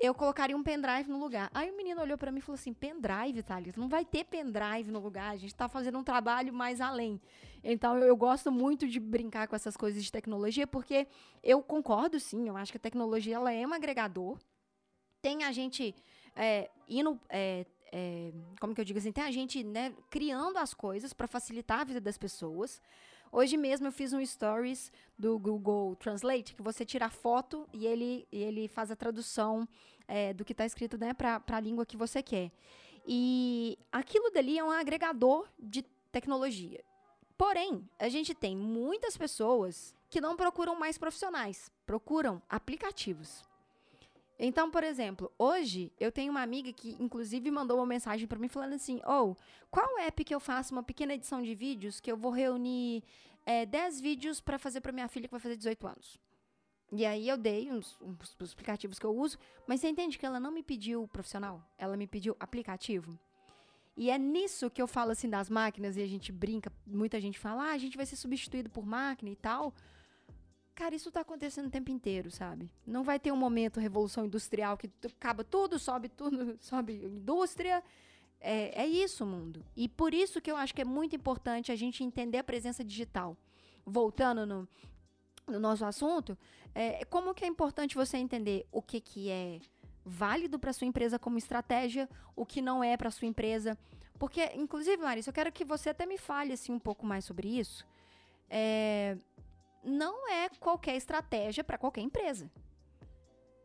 eu colocaria um pendrive no lugar. Aí o menino olhou para mim e falou assim: pendrive, Thalita? Não vai ter pendrive no lugar, a gente tá fazendo um trabalho mais além. Então eu, eu, gosto muito de brincar com essas coisas de tecnologia, porque eu concordo sim, eu acho que a tecnologia ela é um agregador, tem a gente é, indo. É, é, como que eu digo assim? Tem a gente né, criando as coisas para facilitar a vida das pessoas. Hoje mesmo eu fiz um stories do Google Translate, que você tira a foto e ele, ele faz a tradução é, do que está escrito né, para a língua que você quer. E aquilo dali é um agregador de tecnologia. Porém, a gente tem muitas pessoas que não procuram mais profissionais, procuram aplicativos. Então, por exemplo, hoje eu tenho uma amiga que, inclusive, mandou uma mensagem para mim falando assim: ou oh, qual app que eu faço uma pequena edição de vídeos que eu vou reunir é, 10 vídeos para fazer para minha filha que vai fazer 18 anos? E aí eu dei uns, uns, uns aplicativos que eu uso, mas você entende que ela não me pediu profissional, ela me pediu aplicativo. E é nisso que eu falo assim das máquinas e a gente brinca, muita gente fala, ah, a gente vai ser substituído por máquina e tal. Cara, isso tá acontecendo o tempo inteiro, sabe? Não vai ter um momento revolução industrial que acaba tudo, sobe tudo, sobe indústria. É, é isso, mundo. E por isso que eu acho que é muito importante a gente entender a presença digital. Voltando no, no nosso assunto, é, como que é importante você entender o que, que é válido para sua empresa como estratégia, o que não é para sua empresa. Porque, inclusive, Larissa, eu quero que você até me fale assim, um pouco mais sobre isso. É, não é qualquer estratégia para qualquer empresa.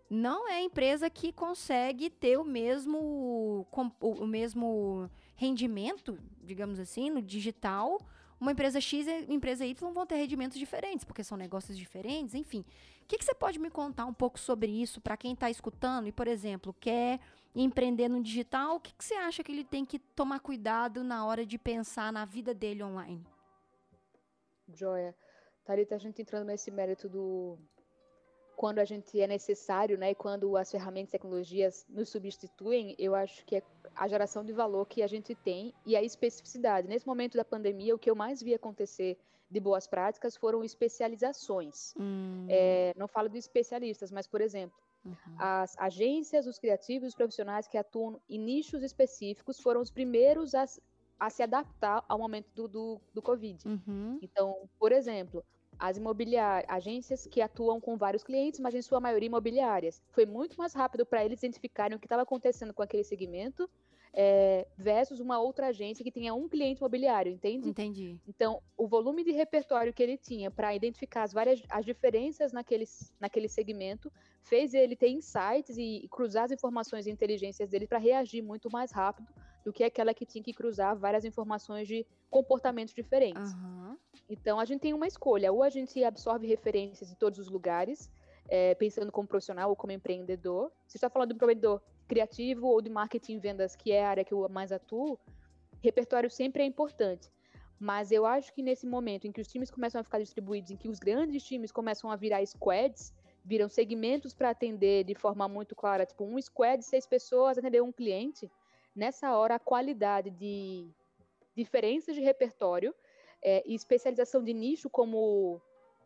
Não é empresa que consegue ter o mesmo, o mesmo rendimento, digamos assim, no digital. Uma empresa X e empresa Y vão ter rendimentos diferentes, porque são negócios diferentes, enfim. O que, que você pode me contar um pouco sobre isso para quem está escutando e, por exemplo, quer empreender no digital? O que, que você acha que ele tem que tomar cuidado na hora de pensar na vida dele online? Joia. Tarita, a gente entrando nesse mérito do quando a gente é necessário, né, e quando as ferramentas e tecnologias nos substituem, eu acho que é a geração de valor que a gente tem e a especificidade. Nesse momento da pandemia, o que eu mais vi acontecer de boas práticas foram especializações. Hum. É, não falo de especialistas, mas, por exemplo, uhum. as agências, os criativos, os profissionais que atuam em nichos específicos foram os primeiros a, a se adaptar ao momento do, do, do Covid. Uhum. Então, por exemplo, as imobiliárias, agências que atuam com vários clientes, mas em sua maioria imobiliárias. Foi muito mais rápido para eles identificarem o que estava acontecendo com aquele segmento é, versus uma outra agência que tenha um cliente imobiliário, entende? Entendi. Então, o volume de repertório que ele tinha para identificar as várias as diferenças naquele, naquele segmento fez ele ter insights e, e cruzar as informações e inteligências dele para reagir muito mais rápido do que aquela que tinha que cruzar várias informações de comportamentos diferentes. Uhum. Então, a gente tem uma escolha: ou a gente absorve referências de todos os lugares, é, pensando como profissional ou como empreendedor. Se está falando de um empreendedor criativo ou de marketing e vendas, que é a área que eu mais atuo, repertório sempre é importante. Mas eu acho que nesse momento em que os times começam a ficar distribuídos, em que os grandes times começam a virar squads, viram segmentos para atender de forma muito clara, tipo um squad, seis pessoas, atender um cliente, nessa hora a qualidade de diferenças de repertório é, e especialização de nicho como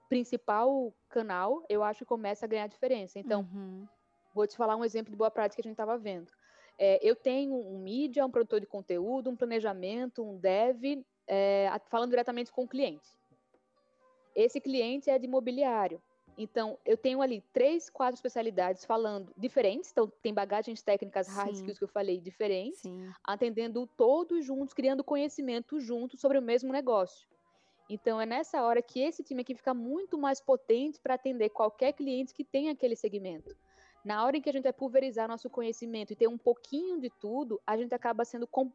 principal canal, eu acho que começa a ganhar diferença. Então, uhum. vou te falar um exemplo de boa prática que a gente estava vendo. É, eu tenho um mídia, um produtor de conteúdo, um planejamento, um dev, é, falando diretamente com o cliente. Esse cliente é de imobiliário. Então, eu tenho ali três, quatro especialidades falando diferentes, então tem bagagens técnicas, hard skills que eu falei diferentes, Sim. atendendo todos juntos, criando conhecimento juntos sobre o mesmo negócio. Então, é nessa hora que esse time aqui fica muito mais potente para atender qualquer cliente que tenha aquele segmento. Na hora em que a gente vai pulverizar nosso conhecimento e ter um pouquinho de tudo, a gente acaba sendo com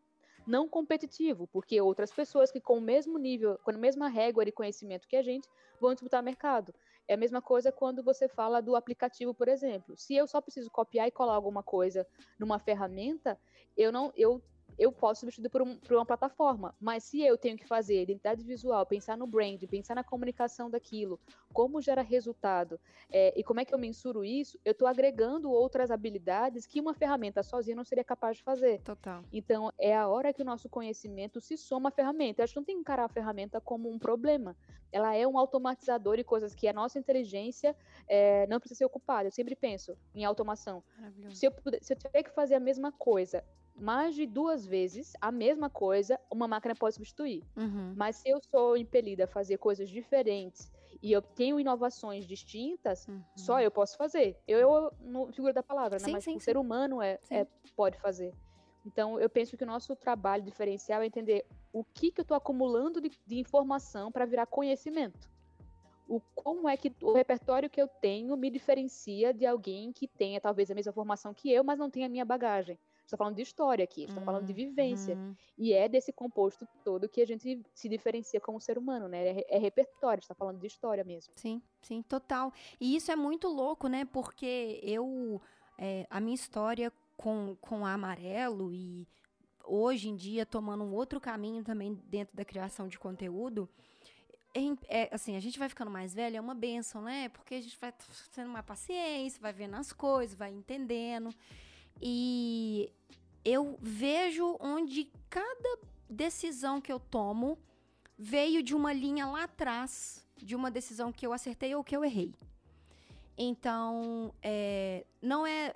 não competitivo, porque outras pessoas que com o mesmo nível, com a mesma régua de conhecimento que a gente, vão disputar mercado. É a mesma coisa quando você fala do aplicativo, por exemplo. Se eu só preciso copiar e colar alguma coisa numa ferramenta, eu não, eu eu posso substituir por, um, por, uma plataforma. Mas se eu tenho que fazer identidade visual, pensar no brand, pensar na comunicação daquilo, como gera resultado é, e como é que eu mensuro isso, eu estou agregando outras habilidades que uma ferramenta sozinha não seria capaz de fazer. Total. Então, é a hora que o nosso conhecimento se soma à ferramenta. A gente não tem que encarar a ferramenta como um problema. Ela é um automatizador de coisas que a nossa inteligência é, não precisa ser ocupada. Eu sempre penso em automação. Se eu, se eu tiver que fazer a mesma coisa mais de duas vezes a mesma coisa, uma máquina pode substituir. Uhum. Mas se eu sou impelida a fazer coisas diferentes e eu tenho inovações distintas, uhum. só eu posso fazer. Eu, eu no figura da palavra, né? sim, Mas sim, o sim. ser humano é, é, pode fazer. Então, eu penso que o nosso trabalho diferencial é entender o que, que eu estou acumulando de, de informação para virar conhecimento. O, como é que o repertório que eu tenho me diferencia de alguém que tenha talvez a mesma formação que eu, mas não tenha a minha bagagem está falando de história aqui, está falando de vivência. Uhum. E é desse composto todo que a gente se diferencia como ser humano, né? É, é repertório, está falando de história mesmo. Sim, sim, total. E isso é muito louco, né? Porque eu, é, a minha história com, com Amarelo e hoje em dia tomando um outro caminho também dentro da criação de conteúdo, é, assim, a gente vai ficando mais velho, é uma benção, né? Porque a gente vai tendo mais paciência, vai vendo as coisas, vai entendendo. E eu vejo onde cada decisão que eu tomo veio de uma linha lá atrás, de uma decisão que eu acertei ou que eu errei. Então, é, não é,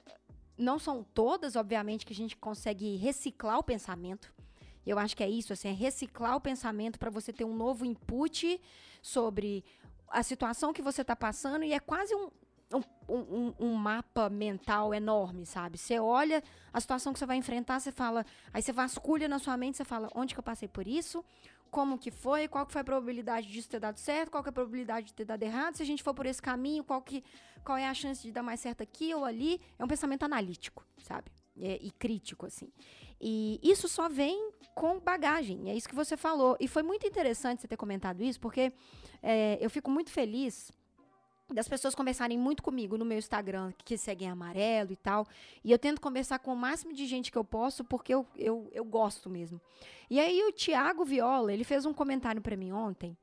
não são todas, obviamente, que a gente consegue reciclar o pensamento. Eu acho que é isso, assim, é reciclar o pensamento para você ter um novo input sobre a situação que você está passando e é quase um, um, um, um, mapa mental enorme, sabe? Você olha a situação que você vai enfrentar, você fala, aí você vasculha na sua mente, você fala, onde que eu passei por isso? Como que foi? Qual que foi a probabilidade disso ter dado certo? Qual que é a probabilidade de ter dado errado? Se a gente for por esse caminho, qual, que, qual é a chance de dar mais certo aqui ou ali? É um pensamento analítico, sabe? É, e crítico, assim. E isso só vem com bagagem, é isso que você falou. E foi muito interessante você ter comentado isso, porque é, eu fico muito feliz das pessoas conversarem muito comigo no meu Instagram, que seguem amarelo e tal. E eu tento conversar com o máximo de gente que eu posso, porque eu, eu, eu gosto mesmo. E aí o Tiago Viola, ele fez um comentário para mim ontem,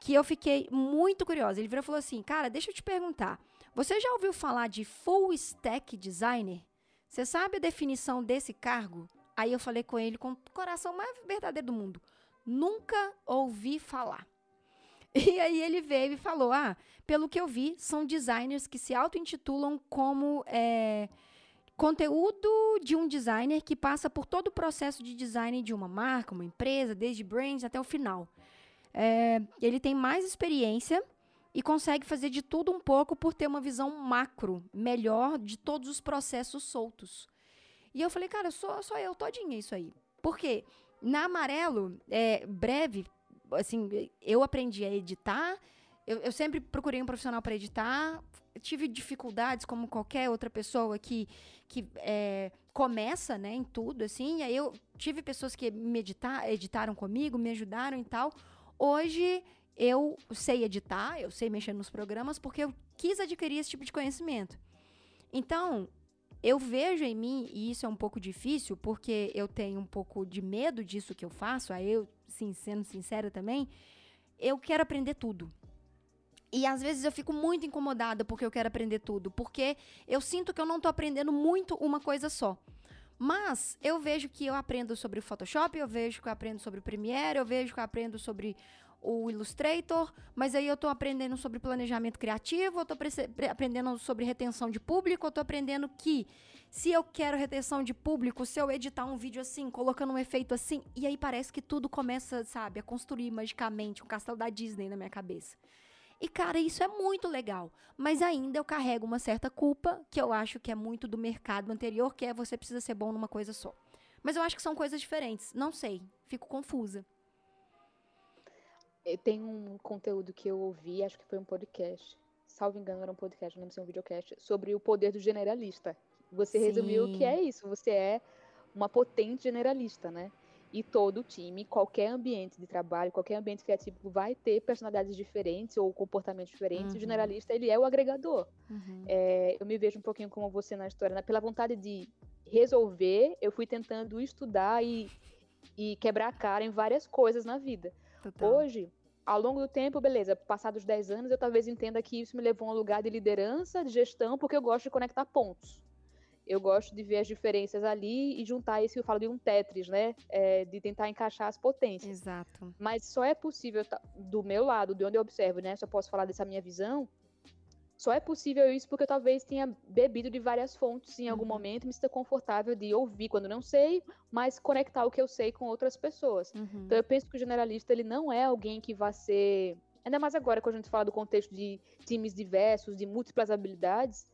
que eu fiquei muito curiosa. Ele virou e falou assim, cara, deixa eu te perguntar. Você já ouviu falar de Full Stack Designer? Você sabe a definição desse cargo? Aí eu falei com ele com o coração mais verdadeiro do mundo. Nunca ouvi falar. E aí ele veio e falou: Ah, pelo que eu vi, são designers que se auto-intitulam como é, conteúdo de um designer que passa por todo o processo de design de uma marca, uma empresa, desde brand até o final. É, ele tem mais experiência e consegue fazer de tudo um pouco por ter uma visão macro, melhor de todos os processos soltos. E eu falei, cara, sou eu todinha isso aí. Por quê? Na Amarelo, é, breve, assim, eu aprendi a editar. Eu, eu sempre procurei um profissional para editar. Tive dificuldades, como qualquer outra pessoa que, que é, começa, né, em tudo, assim. E aí eu tive pessoas que me editar, editaram comigo, me ajudaram e tal. Hoje eu sei editar, eu sei mexer nos programas, porque eu quis adquirir esse tipo de conhecimento. Então, eu vejo em mim, e isso é um pouco difícil, porque eu tenho um pouco de medo disso que eu faço, aí eu, sim, sendo sincera também, eu quero aprender tudo. E às vezes eu fico muito incomodada porque eu quero aprender tudo, porque eu sinto que eu não estou aprendendo muito uma coisa só. Mas eu vejo que eu aprendo sobre o Photoshop, eu vejo que eu aprendo sobre o Premiere, eu vejo que eu aprendo sobre o Illustrator, mas aí eu estou aprendendo sobre planejamento criativo, eu estou aprendendo sobre retenção de público, eu estou aprendendo que se eu quero retenção de público, se eu editar um vídeo assim, colocando um efeito assim, e aí parece que tudo começa, sabe, a construir magicamente um castelo da Disney na minha cabeça. E, cara, isso é muito legal. Mas ainda eu carrego uma certa culpa, que eu acho que é muito do mercado anterior, que é você precisa ser bom numa coisa só. Mas eu acho que são coisas diferentes. Não sei. Fico confusa. Tem um conteúdo que eu ouvi, acho que foi um podcast. Salvo engano, era um podcast, não sei se é um videocast, sobre o poder do generalista. Você Sim. resumiu o que é isso. Você é uma potente generalista, né? E todo time, qualquer ambiente de trabalho, qualquer ambiente criativo vai ter personalidades diferentes ou comportamentos diferentes. Uhum. O generalista, ele é o agregador. Uhum. É, eu me vejo um pouquinho como você na história, né? pela vontade de resolver, eu fui tentando estudar e, e quebrar a cara em várias coisas na vida. Total. Hoje, ao longo do tempo, beleza, passados 10 anos, eu talvez entenda que isso me levou a um lugar de liderança, de gestão, porque eu gosto de conectar pontos. Eu gosto de ver as diferenças ali e juntar isso, eu falo de um Tetris, né? É, de tentar encaixar as potências. Exato. Mas só é possível, do meu lado, de onde eu observo, né? Só posso falar dessa minha visão, só é possível isso porque eu talvez tenha bebido de várias fontes em algum uhum. momento me sinta confortável de ouvir quando não sei, mas conectar o que eu sei com outras pessoas. Uhum. Então eu penso que o generalista ele não é alguém que vai ser, ainda mais agora quando a gente fala do contexto de times diversos, de múltiplas habilidades,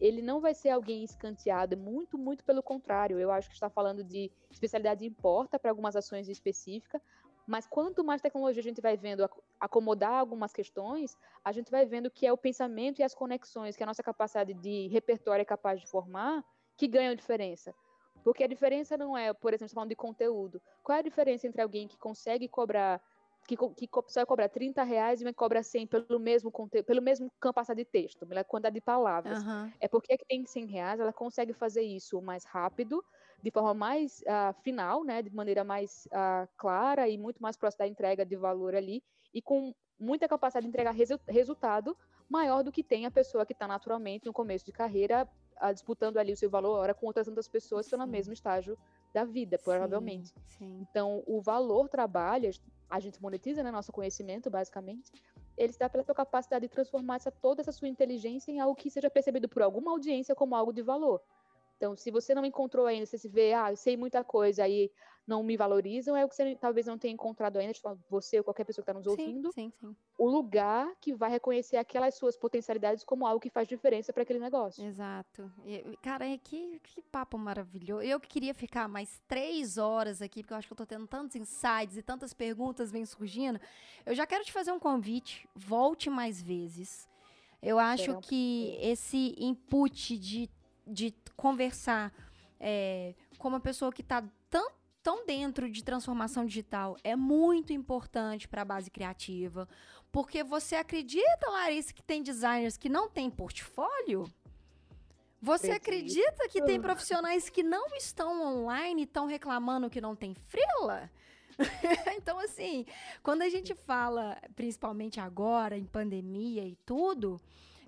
ele não vai ser alguém escanteado, é muito, muito pelo contrário. Eu acho que está falando de especialidade importa para algumas ações específicas, mas quanto mais tecnologia a gente vai vendo acomodar algumas questões, a gente vai vendo que é o pensamento e as conexões que a nossa capacidade de repertório é capaz de formar que ganham diferença. Porque a diferença não é, por exemplo, falando de conteúdo. Qual é a diferença entre alguém que consegue cobrar, que, que só vai cobrar 30 reais e vai cobrar 100 pelo mesmo conteúdo, pelo mesmo capacidade de texto, pela quantidade de palavras? Uhum. É porque a que tem 100 reais, ela consegue fazer isso mais rápido, de forma mais uh, final, né, de maneira mais uh, clara e muito mais próxima da entrega de valor ali, e com muita capacidade de entregar resu resultado maior do que tem a pessoa que está naturalmente no começo de carreira uh, disputando ali o seu valor hora com outras tantas pessoas que estão no mesmo estágio da vida, provavelmente. Sim, sim. Então, o valor trabalha, a gente monetiza né, nosso conhecimento, basicamente, ele está pela sua capacidade de transformar essa, toda essa sua inteligência em algo que seja percebido por alguma audiência como algo de valor. Então, se você não encontrou ainda, você se vê, ah, eu sei muita coisa, aí não me valorizam, é o que você talvez não tenha encontrado ainda, tipo, você ou qualquer pessoa que está nos ouvindo, sim, sim, sim. o lugar que vai reconhecer aquelas suas potencialidades como algo que faz diferença para aquele negócio. Exato. E, cara, que, que papo maravilhoso. Eu que queria ficar mais três horas aqui, porque eu acho que eu estou tendo tantos insights e tantas perguntas vêm surgindo. Eu já quero te fazer um convite, volte mais vezes. Eu acho que esse input de de conversar é, com uma pessoa que está tão, tão dentro de transformação digital é muito importante para a base criativa. Porque você acredita, Larissa, que tem designers que não têm portfólio? Você acredita que tem profissionais que não estão online e estão reclamando que não tem frila? então, assim, quando a gente fala, principalmente agora, em pandemia e tudo,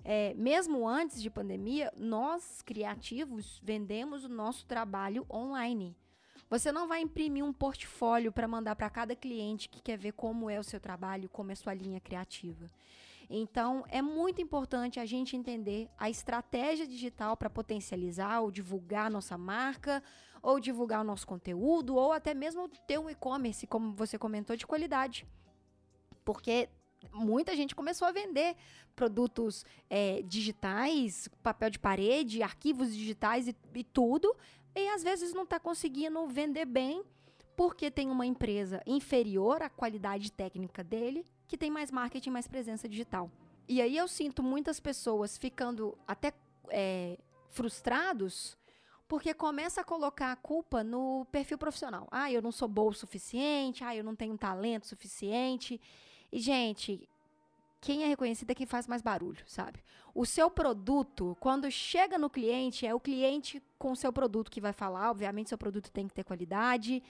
é, mesmo antes de pandemia, nós criativos vendemos o nosso trabalho online. Você não vai imprimir um portfólio para mandar para cada cliente que quer ver como é o seu trabalho, como é a sua linha criativa. Então, é muito importante a gente entender a estratégia digital para potencializar ou divulgar a nossa marca, ou divulgar o nosso conteúdo, ou até mesmo ter um e-commerce, como você comentou, de qualidade. Porque muita gente começou a vender produtos é, digitais, papel de parede, arquivos digitais e, e, tudo, e às vezes não está conseguindo vender bem porque tem uma empresa inferior à qualidade técnica dele que tem mais marketing, mais presença digital. E aí eu sinto muitas pessoas ficando até é, frustrados porque começa a colocar a culpa no perfil profissional. Ah, eu não sou boa o suficiente, ah, eu não tenho talento suficiente. E, gente, quem é reconhecido é quem faz mais barulho, sabe? O seu produto, quando chega no cliente, é o cliente com o seu produto que vai falar. Obviamente, seu produto tem que ter qualidade,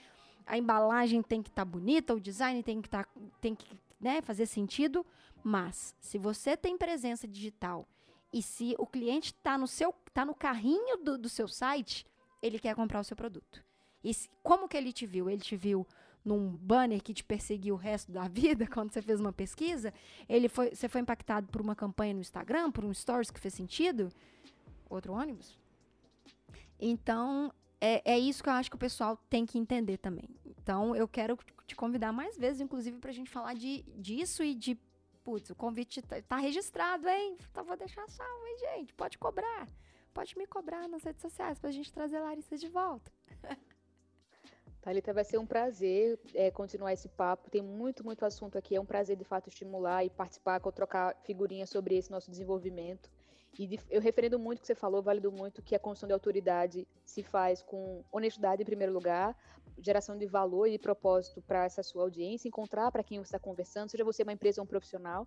a embalagem tem que estar tá bonita, o design tem que, tá, tem que né, fazer sentido. Mas, se você tem presença digital e se o cliente está no seu tá no carrinho do, do seu site, ele quer comprar o seu produto. E se, como que ele te viu? Ele te viu num banner que te perseguiu o resto da vida quando você fez uma pesquisa? Ele foi, você foi impactado por uma campanha no Instagram, por um stories que fez sentido? Outro ônibus? Então, é, é isso que eu acho que o pessoal tem que entender também. Então, eu quero te convidar mais vezes, inclusive, para a gente falar de, disso e de putz, o convite tá, tá registrado, hein? Então vou deixar salvo, hein, gente? Pode cobrar. Pode me cobrar nas redes sociais pra gente trazer a Larissa de volta. Thalita, vai ser um prazer é, continuar esse papo. Tem muito, muito assunto aqui. É um prazer, de fato, estimular e participar, trocar figurinhas sobre esse nosso desenvolvimento. E de, eu referendo muito o que você falou, valido muito que a construção de autoridade se faz com honestidade em primeiro lugar, geração de valor e propósito para essa sua audiência, encontrar para quem você está conversando, seja você uma empresa ou um profissional.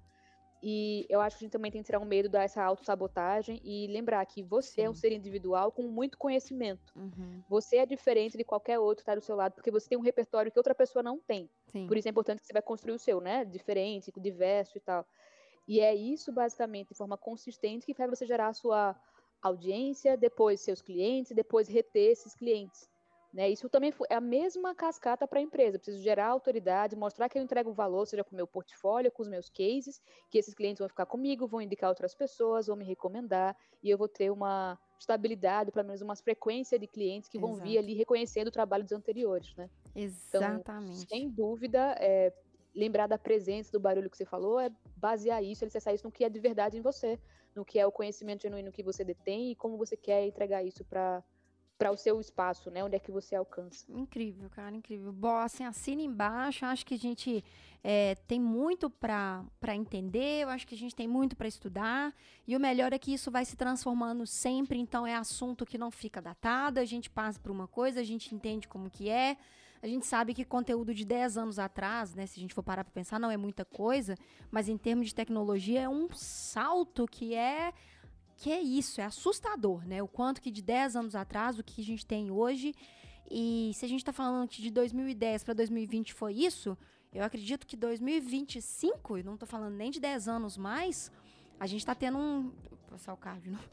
E eu acho que a gente também tem que tirar o um medo dessa autossabotagem e lembrar que você Sim. é um ser individual com muito conhecimento. Uhum. Você é diferente de qualquer outro que está do seu lado, porque você tem um repertório que outra pessoa não tem. Sim. Por isso é importante que você vai construir o seu, né? Diferente, diverso e tal. E é isso, basicamente, de forma consistente, que faz você gerar a sua audiência, depois seus clientes, depois reter esses clientes. Né? Isso também é a mesma cascata para a empresa. Eu preciso gerar autoridade, mostrar que eu entrego valor, seja com o meu portfólio, com os meus cases, que esses clientes vão ficar comigo, vão indicar outras pessoas, vão me recomendar, e eu vou ter uma estabilidade, pelo menos uma frequência de clientes que vão Exato. vir ali reconhecendo o trabalho dos anteriores. Né? Exatamente. Então, sem dúvida, é, lembrar da presença, do barulho que você falou, é basear isso, alicerçar isso no que é de verdade em você, no que é o conhecimento genuíno que você detém e como você quer entregar isso para para o seu espaço, né? Onde é que você alcança. Incrível, cara, incrível. Bom, assim, assina embaixo. Acho que a gente é, tem muito para entender. Eu acho que a gente tem muito para estudar. E o melhor é que isso vai se transformando sempre. Então, é assunto que não fica datado. A gente passa por uma coisa, a gente entende como que é. A gente sabe que conteúdo de 10 anos atrás, né, se a gente for parar para pensar, não é muita coisa, mas em termos de tecnologia é um salto que é que é isso, é assustador, né? O quanto que de 10 anos atrás, o que a gente tem hoje. E se a gente está falando que de 2010 para 2020 foi isso, eu acredito que 2025, e não estou falando nem de 10 anos mais, a gente está tendo um. Vou passar o carro de novo.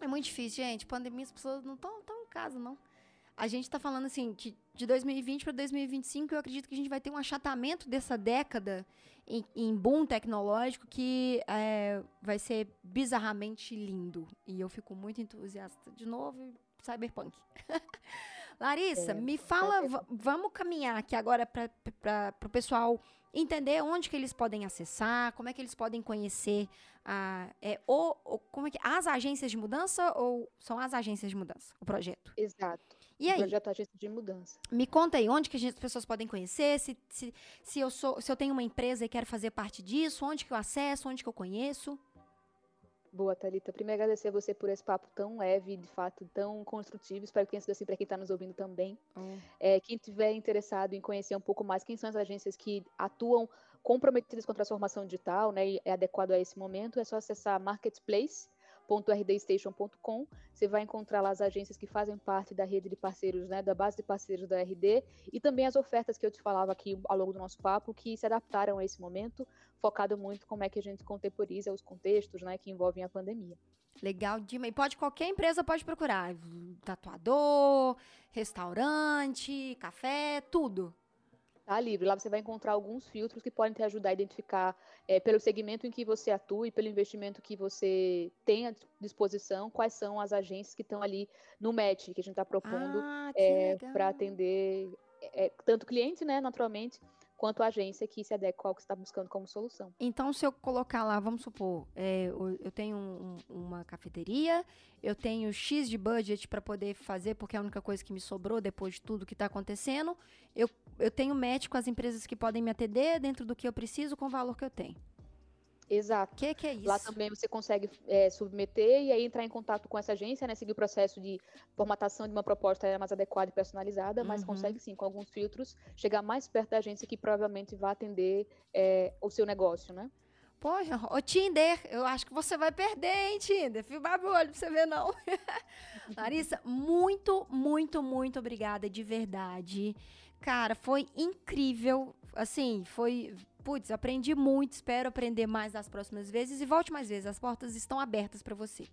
É muito difícil, gente. Pandemia, as pessoas não estão em casa, não. A gente está falando assim, que de 2020 para 2025, eu acredito que a gente vai ter um achatamento dessa década em, em boom tecnológico que é, vai ser bizarramente lindo. E eu fico muito entusiasta. De novo, Cyberpunk. Larissa, é, me fala, vamos caminhar aqui agora para o pessoal entender onde que eles podem acessar, como é que eles podem conhecer a, é, ou, ou, como é que, as agências de mudança ou são as agências de mudança, o projeto? Exato. E aí? Projeto Agência de Mudança. Me conta aí, onde que as pessoas podem conhecer, se, se, se, eu sou, se eu tenho uma empresa e quero fazer parte disso, onde que eu acesso, onde que eu conheço? Boa, Thalita. Primeiro, agradecer a você por esse papo tão leve, de fato, tão construtivo. Espero que tenha sido assim para quem está nos ouvindo também. Hum. É, quem tiver interessado em conhecer um pouco mais quem são as agências que atuam comprometidas com a transformação digital, né, e é adequado a esse momento, é só acessar Marketplace, www.rdstation.com. Você vai encontrar lá as agências que fazem parte da rede de parceiros, né, da base de parceiros da RD, e também as ofertas que eu te falava aqui ao longo do nosso papo, que se adaptaram a esse momento, focado muito como é que a gente contemporiza os contextos né, que envolvem a pandemia. Legal, Dima. E pode qualquer empresa pode procurar. Tatuador, restaurante, café, tudo. Tá livre. Lá você vai encontrar alguns filtros que podem te ajudar a identificar é, pelo segmento em que você atua e pelo investimento que você tem à disposição, quais são as agências que estão ali no match que a gente está propondo ah, é, para atender é, tanto cliente, né, naturalmente, quanto agência que se adequa ao que está buscando como solução. Então, se eu colocar lá, vamos supor, é, eu tenho um, uma cafeteria, eu tenho X de budget para poder fazer, porque é a única coisa que me sobrou depois de tudo que está acontecendo, eu, eu tenho match com as empresas que podem me atender dentro do que eu preciso com o valor que eu tenho. Exato. O que, que, é isso? Lá também você consegue é, submeter e aí entrar em contato com essa agência, né? Seguir o processo de formatação de uma proposta mais adequada e personalizada, mas uhum. consegue sim, com alguns filtros, chegar mais perto da agência que provavelmente vai atender é, o seu negócio, né? Poxa, ô Tinder, eu acho que você vai perder, hein, Tinder? Fio o olho pra você ver, não. Larissa, muito, muito, muito obrigada, de verdade. Cara, foi incrível. Assim, foi putz, aprendi muito, espero aprender mais das próximas vezes e volte mais vezes. As portas estão abertas para você.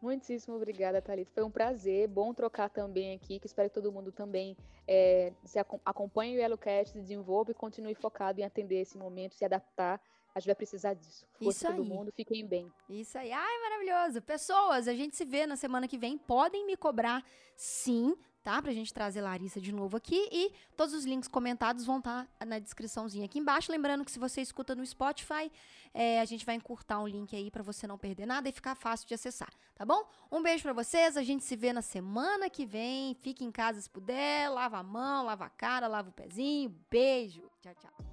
Muitíssimo obrigada, Thalita. Foi um prazer, bom trocar também aqui, que espero que todo mundo também é, se acompanhe o YellowCast, se desenvolva e continue focado em atender esse momento, se adaptar. A gente vai precisar disso. Força Isso todo mundo, fiquem bem. Isso aí. Ai, maravilhoso. Pessoas, a gente se vê na semana que vem. Podem me cobrar, sim, tá? Pra gente trazer Larissa de novo aqui. E todos os links comentados vão estar tá na descriçãozinha aqui embaixo. Lembrando que se você escuta no Spotify, é, a gente vai encurtar um link aí para você não perder nada e ficar fácil de acessar, tá bom? Um beijo para vocês. A gente se vê na semana que vem. Fique em casa se puder. Lava a mão, lava a cara, lava o pezinho. Beijo. Tchau, tchau.